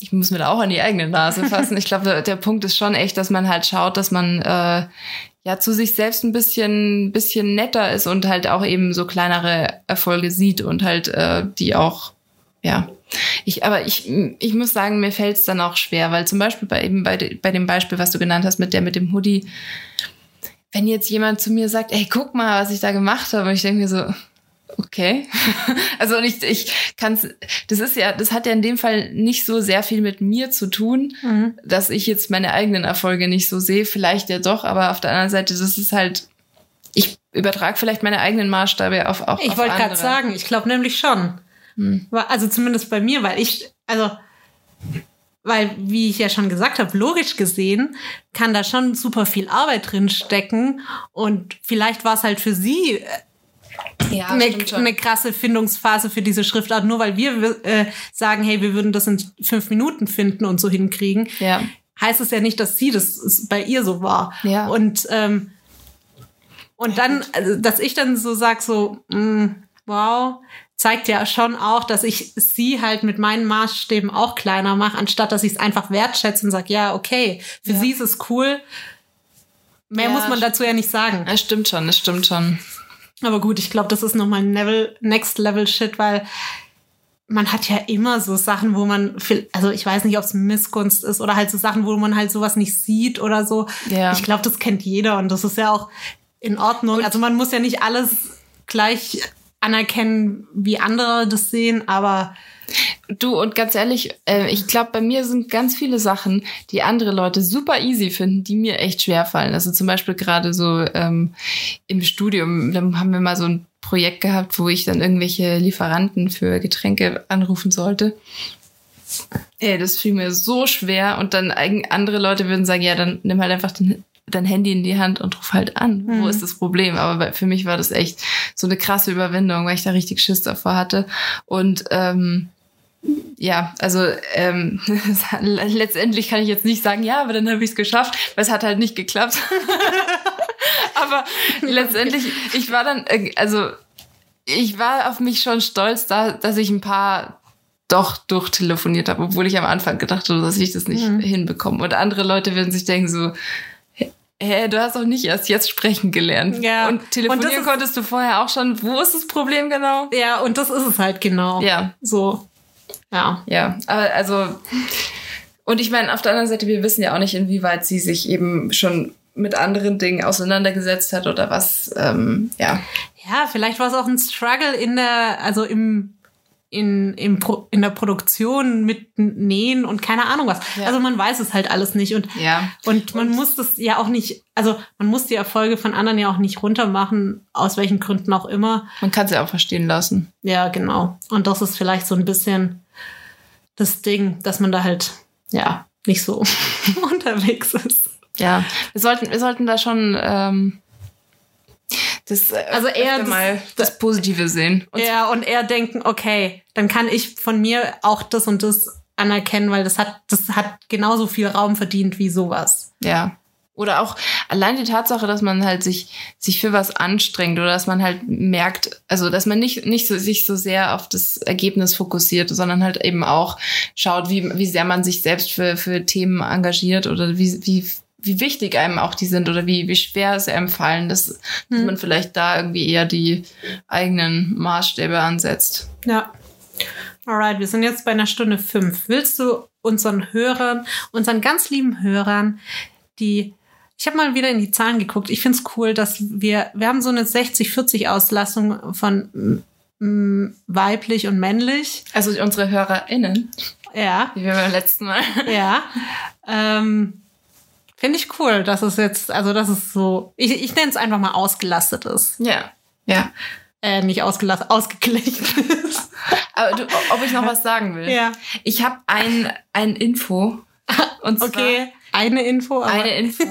ich muss mir da auch an die eigene Nase fassen. Ich glaube, der, der Punkt ist schon echt, dass man halt schaut, dass man äh, ja zu sich selbst ein bisschen, bisschen netter ist und halt auch eben so kleinere Erfolge sieht und halt äh, die auch, ja. Ich, aber ich, ich muss sagen, mir fällt es dann auch schwer, weil zum Beispiel bei eben bei, bei dem Beispiel, was du genannt hast, mit der mit dem Hoodie, wenn jetzt jemand zu mir sagt, ey, guck mal, was ich da gemacht habe, und ich denke mir so, okay. [laughs] also ich, ich kann's, das ist ja, das hat ja in dem Fall nicht so sehr viel mit mir zu tun, Mhm. dass ich jetzt meine eigenen Erfolge nicht so sehe. Vielleicht ja doch, aber auf der anderen Seite, das ist halt, ich übertrage vielleicht meine eigenen Maßstäbe auf, auf Ich wollte gerade sagen, ich glaube nämlich schon. Hm. War- Also zumindest bei mir, weil ich, also, weil, wie ich ja schon gesagt habe, logisch gesehen kann da schon super viel Arbeit drin stecken und vielleicht war es halt für sie äh, Ja, eine, eine krasse Findungsphase für diese Schriftart, nur weil wir äh, sagen, hey, wir würden das in fünf Minuten finden und so hinkriegen, Ja. heißt es ja nicht, dass sie das es bei ihr so war. Ja. Und ähm, und dann, also, dass ich dann so sag, so, mh, wow, zeigt ja schon auch, dass ich sie halt mit meinen Maßstäben auch kleiner mache, anstatt dass ich es einfach wertschätze und sag, ja, okay, für Ja. sie ist es cool. Mehr Ja, muss man dazu ja nicht sagen. Das stimmt schon, das stimmt schon. Aber gut, ich glaube, das ist nochmal Next Level Shit, weil man hat ja immer so Sachen, wo man, viel- also ich weiß nicht, ob es Missgunst ist oder halt so Sachen, wo man halt sowas nicht sieht oder so. Ja. Ich glaube, das kennt jeder und das ist ja auch in Ordnung. also man muss ja nicht alles gleich anerkennen, wie andere das sehen, aber Du, und ganz ehrlich, äh, ich glaube, bei mir sind ganz viele Sachen, die andere Leute super easy finden, die mir echt schwer fallen. Also zum Beispiel gerade so ähm, im Studium, da haben wir mal so ein Projekt gehabt, wo ich dann irgendwelche Lieferanten für Getränke anrufen sollte. Ey, das fiel mir so schwer. Und dann andere Leute würden sagen, ja, dann nimm halt einfach den, dein Handy in die Hand und ruf halt an. Wo Mhm. ist das Problem? Aber für mich war das echt so eine krasse Überwindung, weil ich da richtig Schiss davor hatte. Und ähm, ja, also ähm, [laughs] letztendlich kann ich jetzt nicht sagen, ja, aber dann habe ich es geschafft, weil es hat halt nicht geklappt. [laughs] aber letztendlich, ich war dann, äh, also ich war auf mich schon stolz, da, dass ich ein paar doch durchtelefoniert habe, obwohl ich am Anfang gedacht habe, dass ich das nicht Mhm. hinbekomme. Und andere Leute werden sich denken so, hä, du hast doch nicht erst jetzt sprechen gelernt. Ja. Und Und telefonieren das ist- konntest du vorher auch schon. Wo ist das Problem genau? Ja, und das ist es halt genau. Ja, So. Ja. ja. Aber also, und ich meine, auf der anderen Seite, wir wissen ja auch nicht, inwieweit sie sich eben schon mit anderen Dingen auseinandergesetzt hat oder was, ähm, ja. Ja, vielleicht war es auch ein Struggle in der, also im, in, im Pro, in der Produktion mit Nähen und keine Ahnung was. Ja. Also man weiß es halt alles nicht und Ja. Und man muss das ja auch nicht, also man muss die Erfolge von anderen ja auch nicht runtermachen, aus welchen Gründen auch immer. Man kann es ja auch verstehen lassen. Ja, genau. Und das ist vielleicht so ein bisschen das Ding, dass man da halt, ja, nicht so [laughs] unterwegs ist. Ja, wir sollten, wir sollten da schon ähm, das, äh, Also eher das- mal das Positive sehen. Und Ja, und eher denken, okay, dann kann ich von mir auch das und das anerkennen, weil das hat, das hat genauso viel Raum verdient wie sowas. Ja. Oder auch allein die Tatsache, dass man halt sich, sich für was anstrengt oder dass man halt merkt, also dass man nicht, nicht so, sich so sehr auf das Ergebnis fokussiert, sondern halt eben auch schaut, wie, wie sehr man sich selbst für, für Themen engagiert oder wie, wie, wie wichtig einem auch die sind oder wie, wie schwer es einem fallen, dass, dass Hm. man vielleicht da irgendwie eher die eigenen Maßstäbe ansetzt. Ja. Alright, wir sind jetzt bei einer Stunde fünf. Willst du unseren Hörern, unseren ganz lieben Hörern, die ich habe mal wieder in die Zahlen geguckt. Ich find's cool, dass wir, wir haben so eine 60-40 Auslastung von mm, weiblich und männlich. Also unsere HörerInnen, Ja, wie wir beim letzten Mal. ja. ähm, Finde ich cool, dass es jetzt, also dass es so, ich, ich nenne es einfach mal ausgelastet ist. Ja. Ja. Äh, nicht ausgelastet, ausgeglichen ist. Aber du, ob ich noch was sagen will? ja. Ich habe ein, ein Info. Und [laughs] zwar Okay, eine Info. Aber eine Info.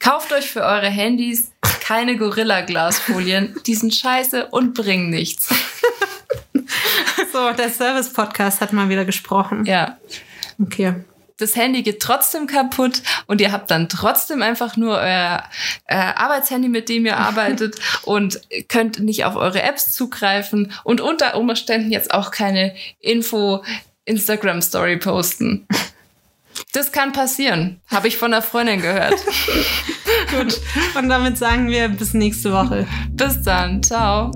Kauft euch für eure Handys keine Gorilla-Glasfolien. Die sind scheiße und bringen nichts. [laughs] So, der Service-Podcast hat mal wieder gesprochen. Ja. Okay. Das Handy geht trotzdem kaputt und ihr habt dann trotzdem einfach nur euer äh, Arbeitshandy, mit dem ihr arbeitet [laughs] und könnt nicht auf eure Apps zugreifen und unter Umständen jetzt auch keine Info Instagram Story posten. Das kann passieren, habe ich von der Freundin gehört. [laughs] [laughs] Gut, und damit sagen wir bis nächste Woche. Bis dann, ciao.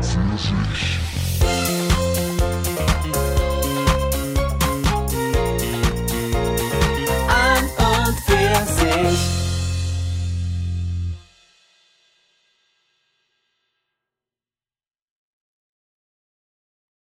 Für sich.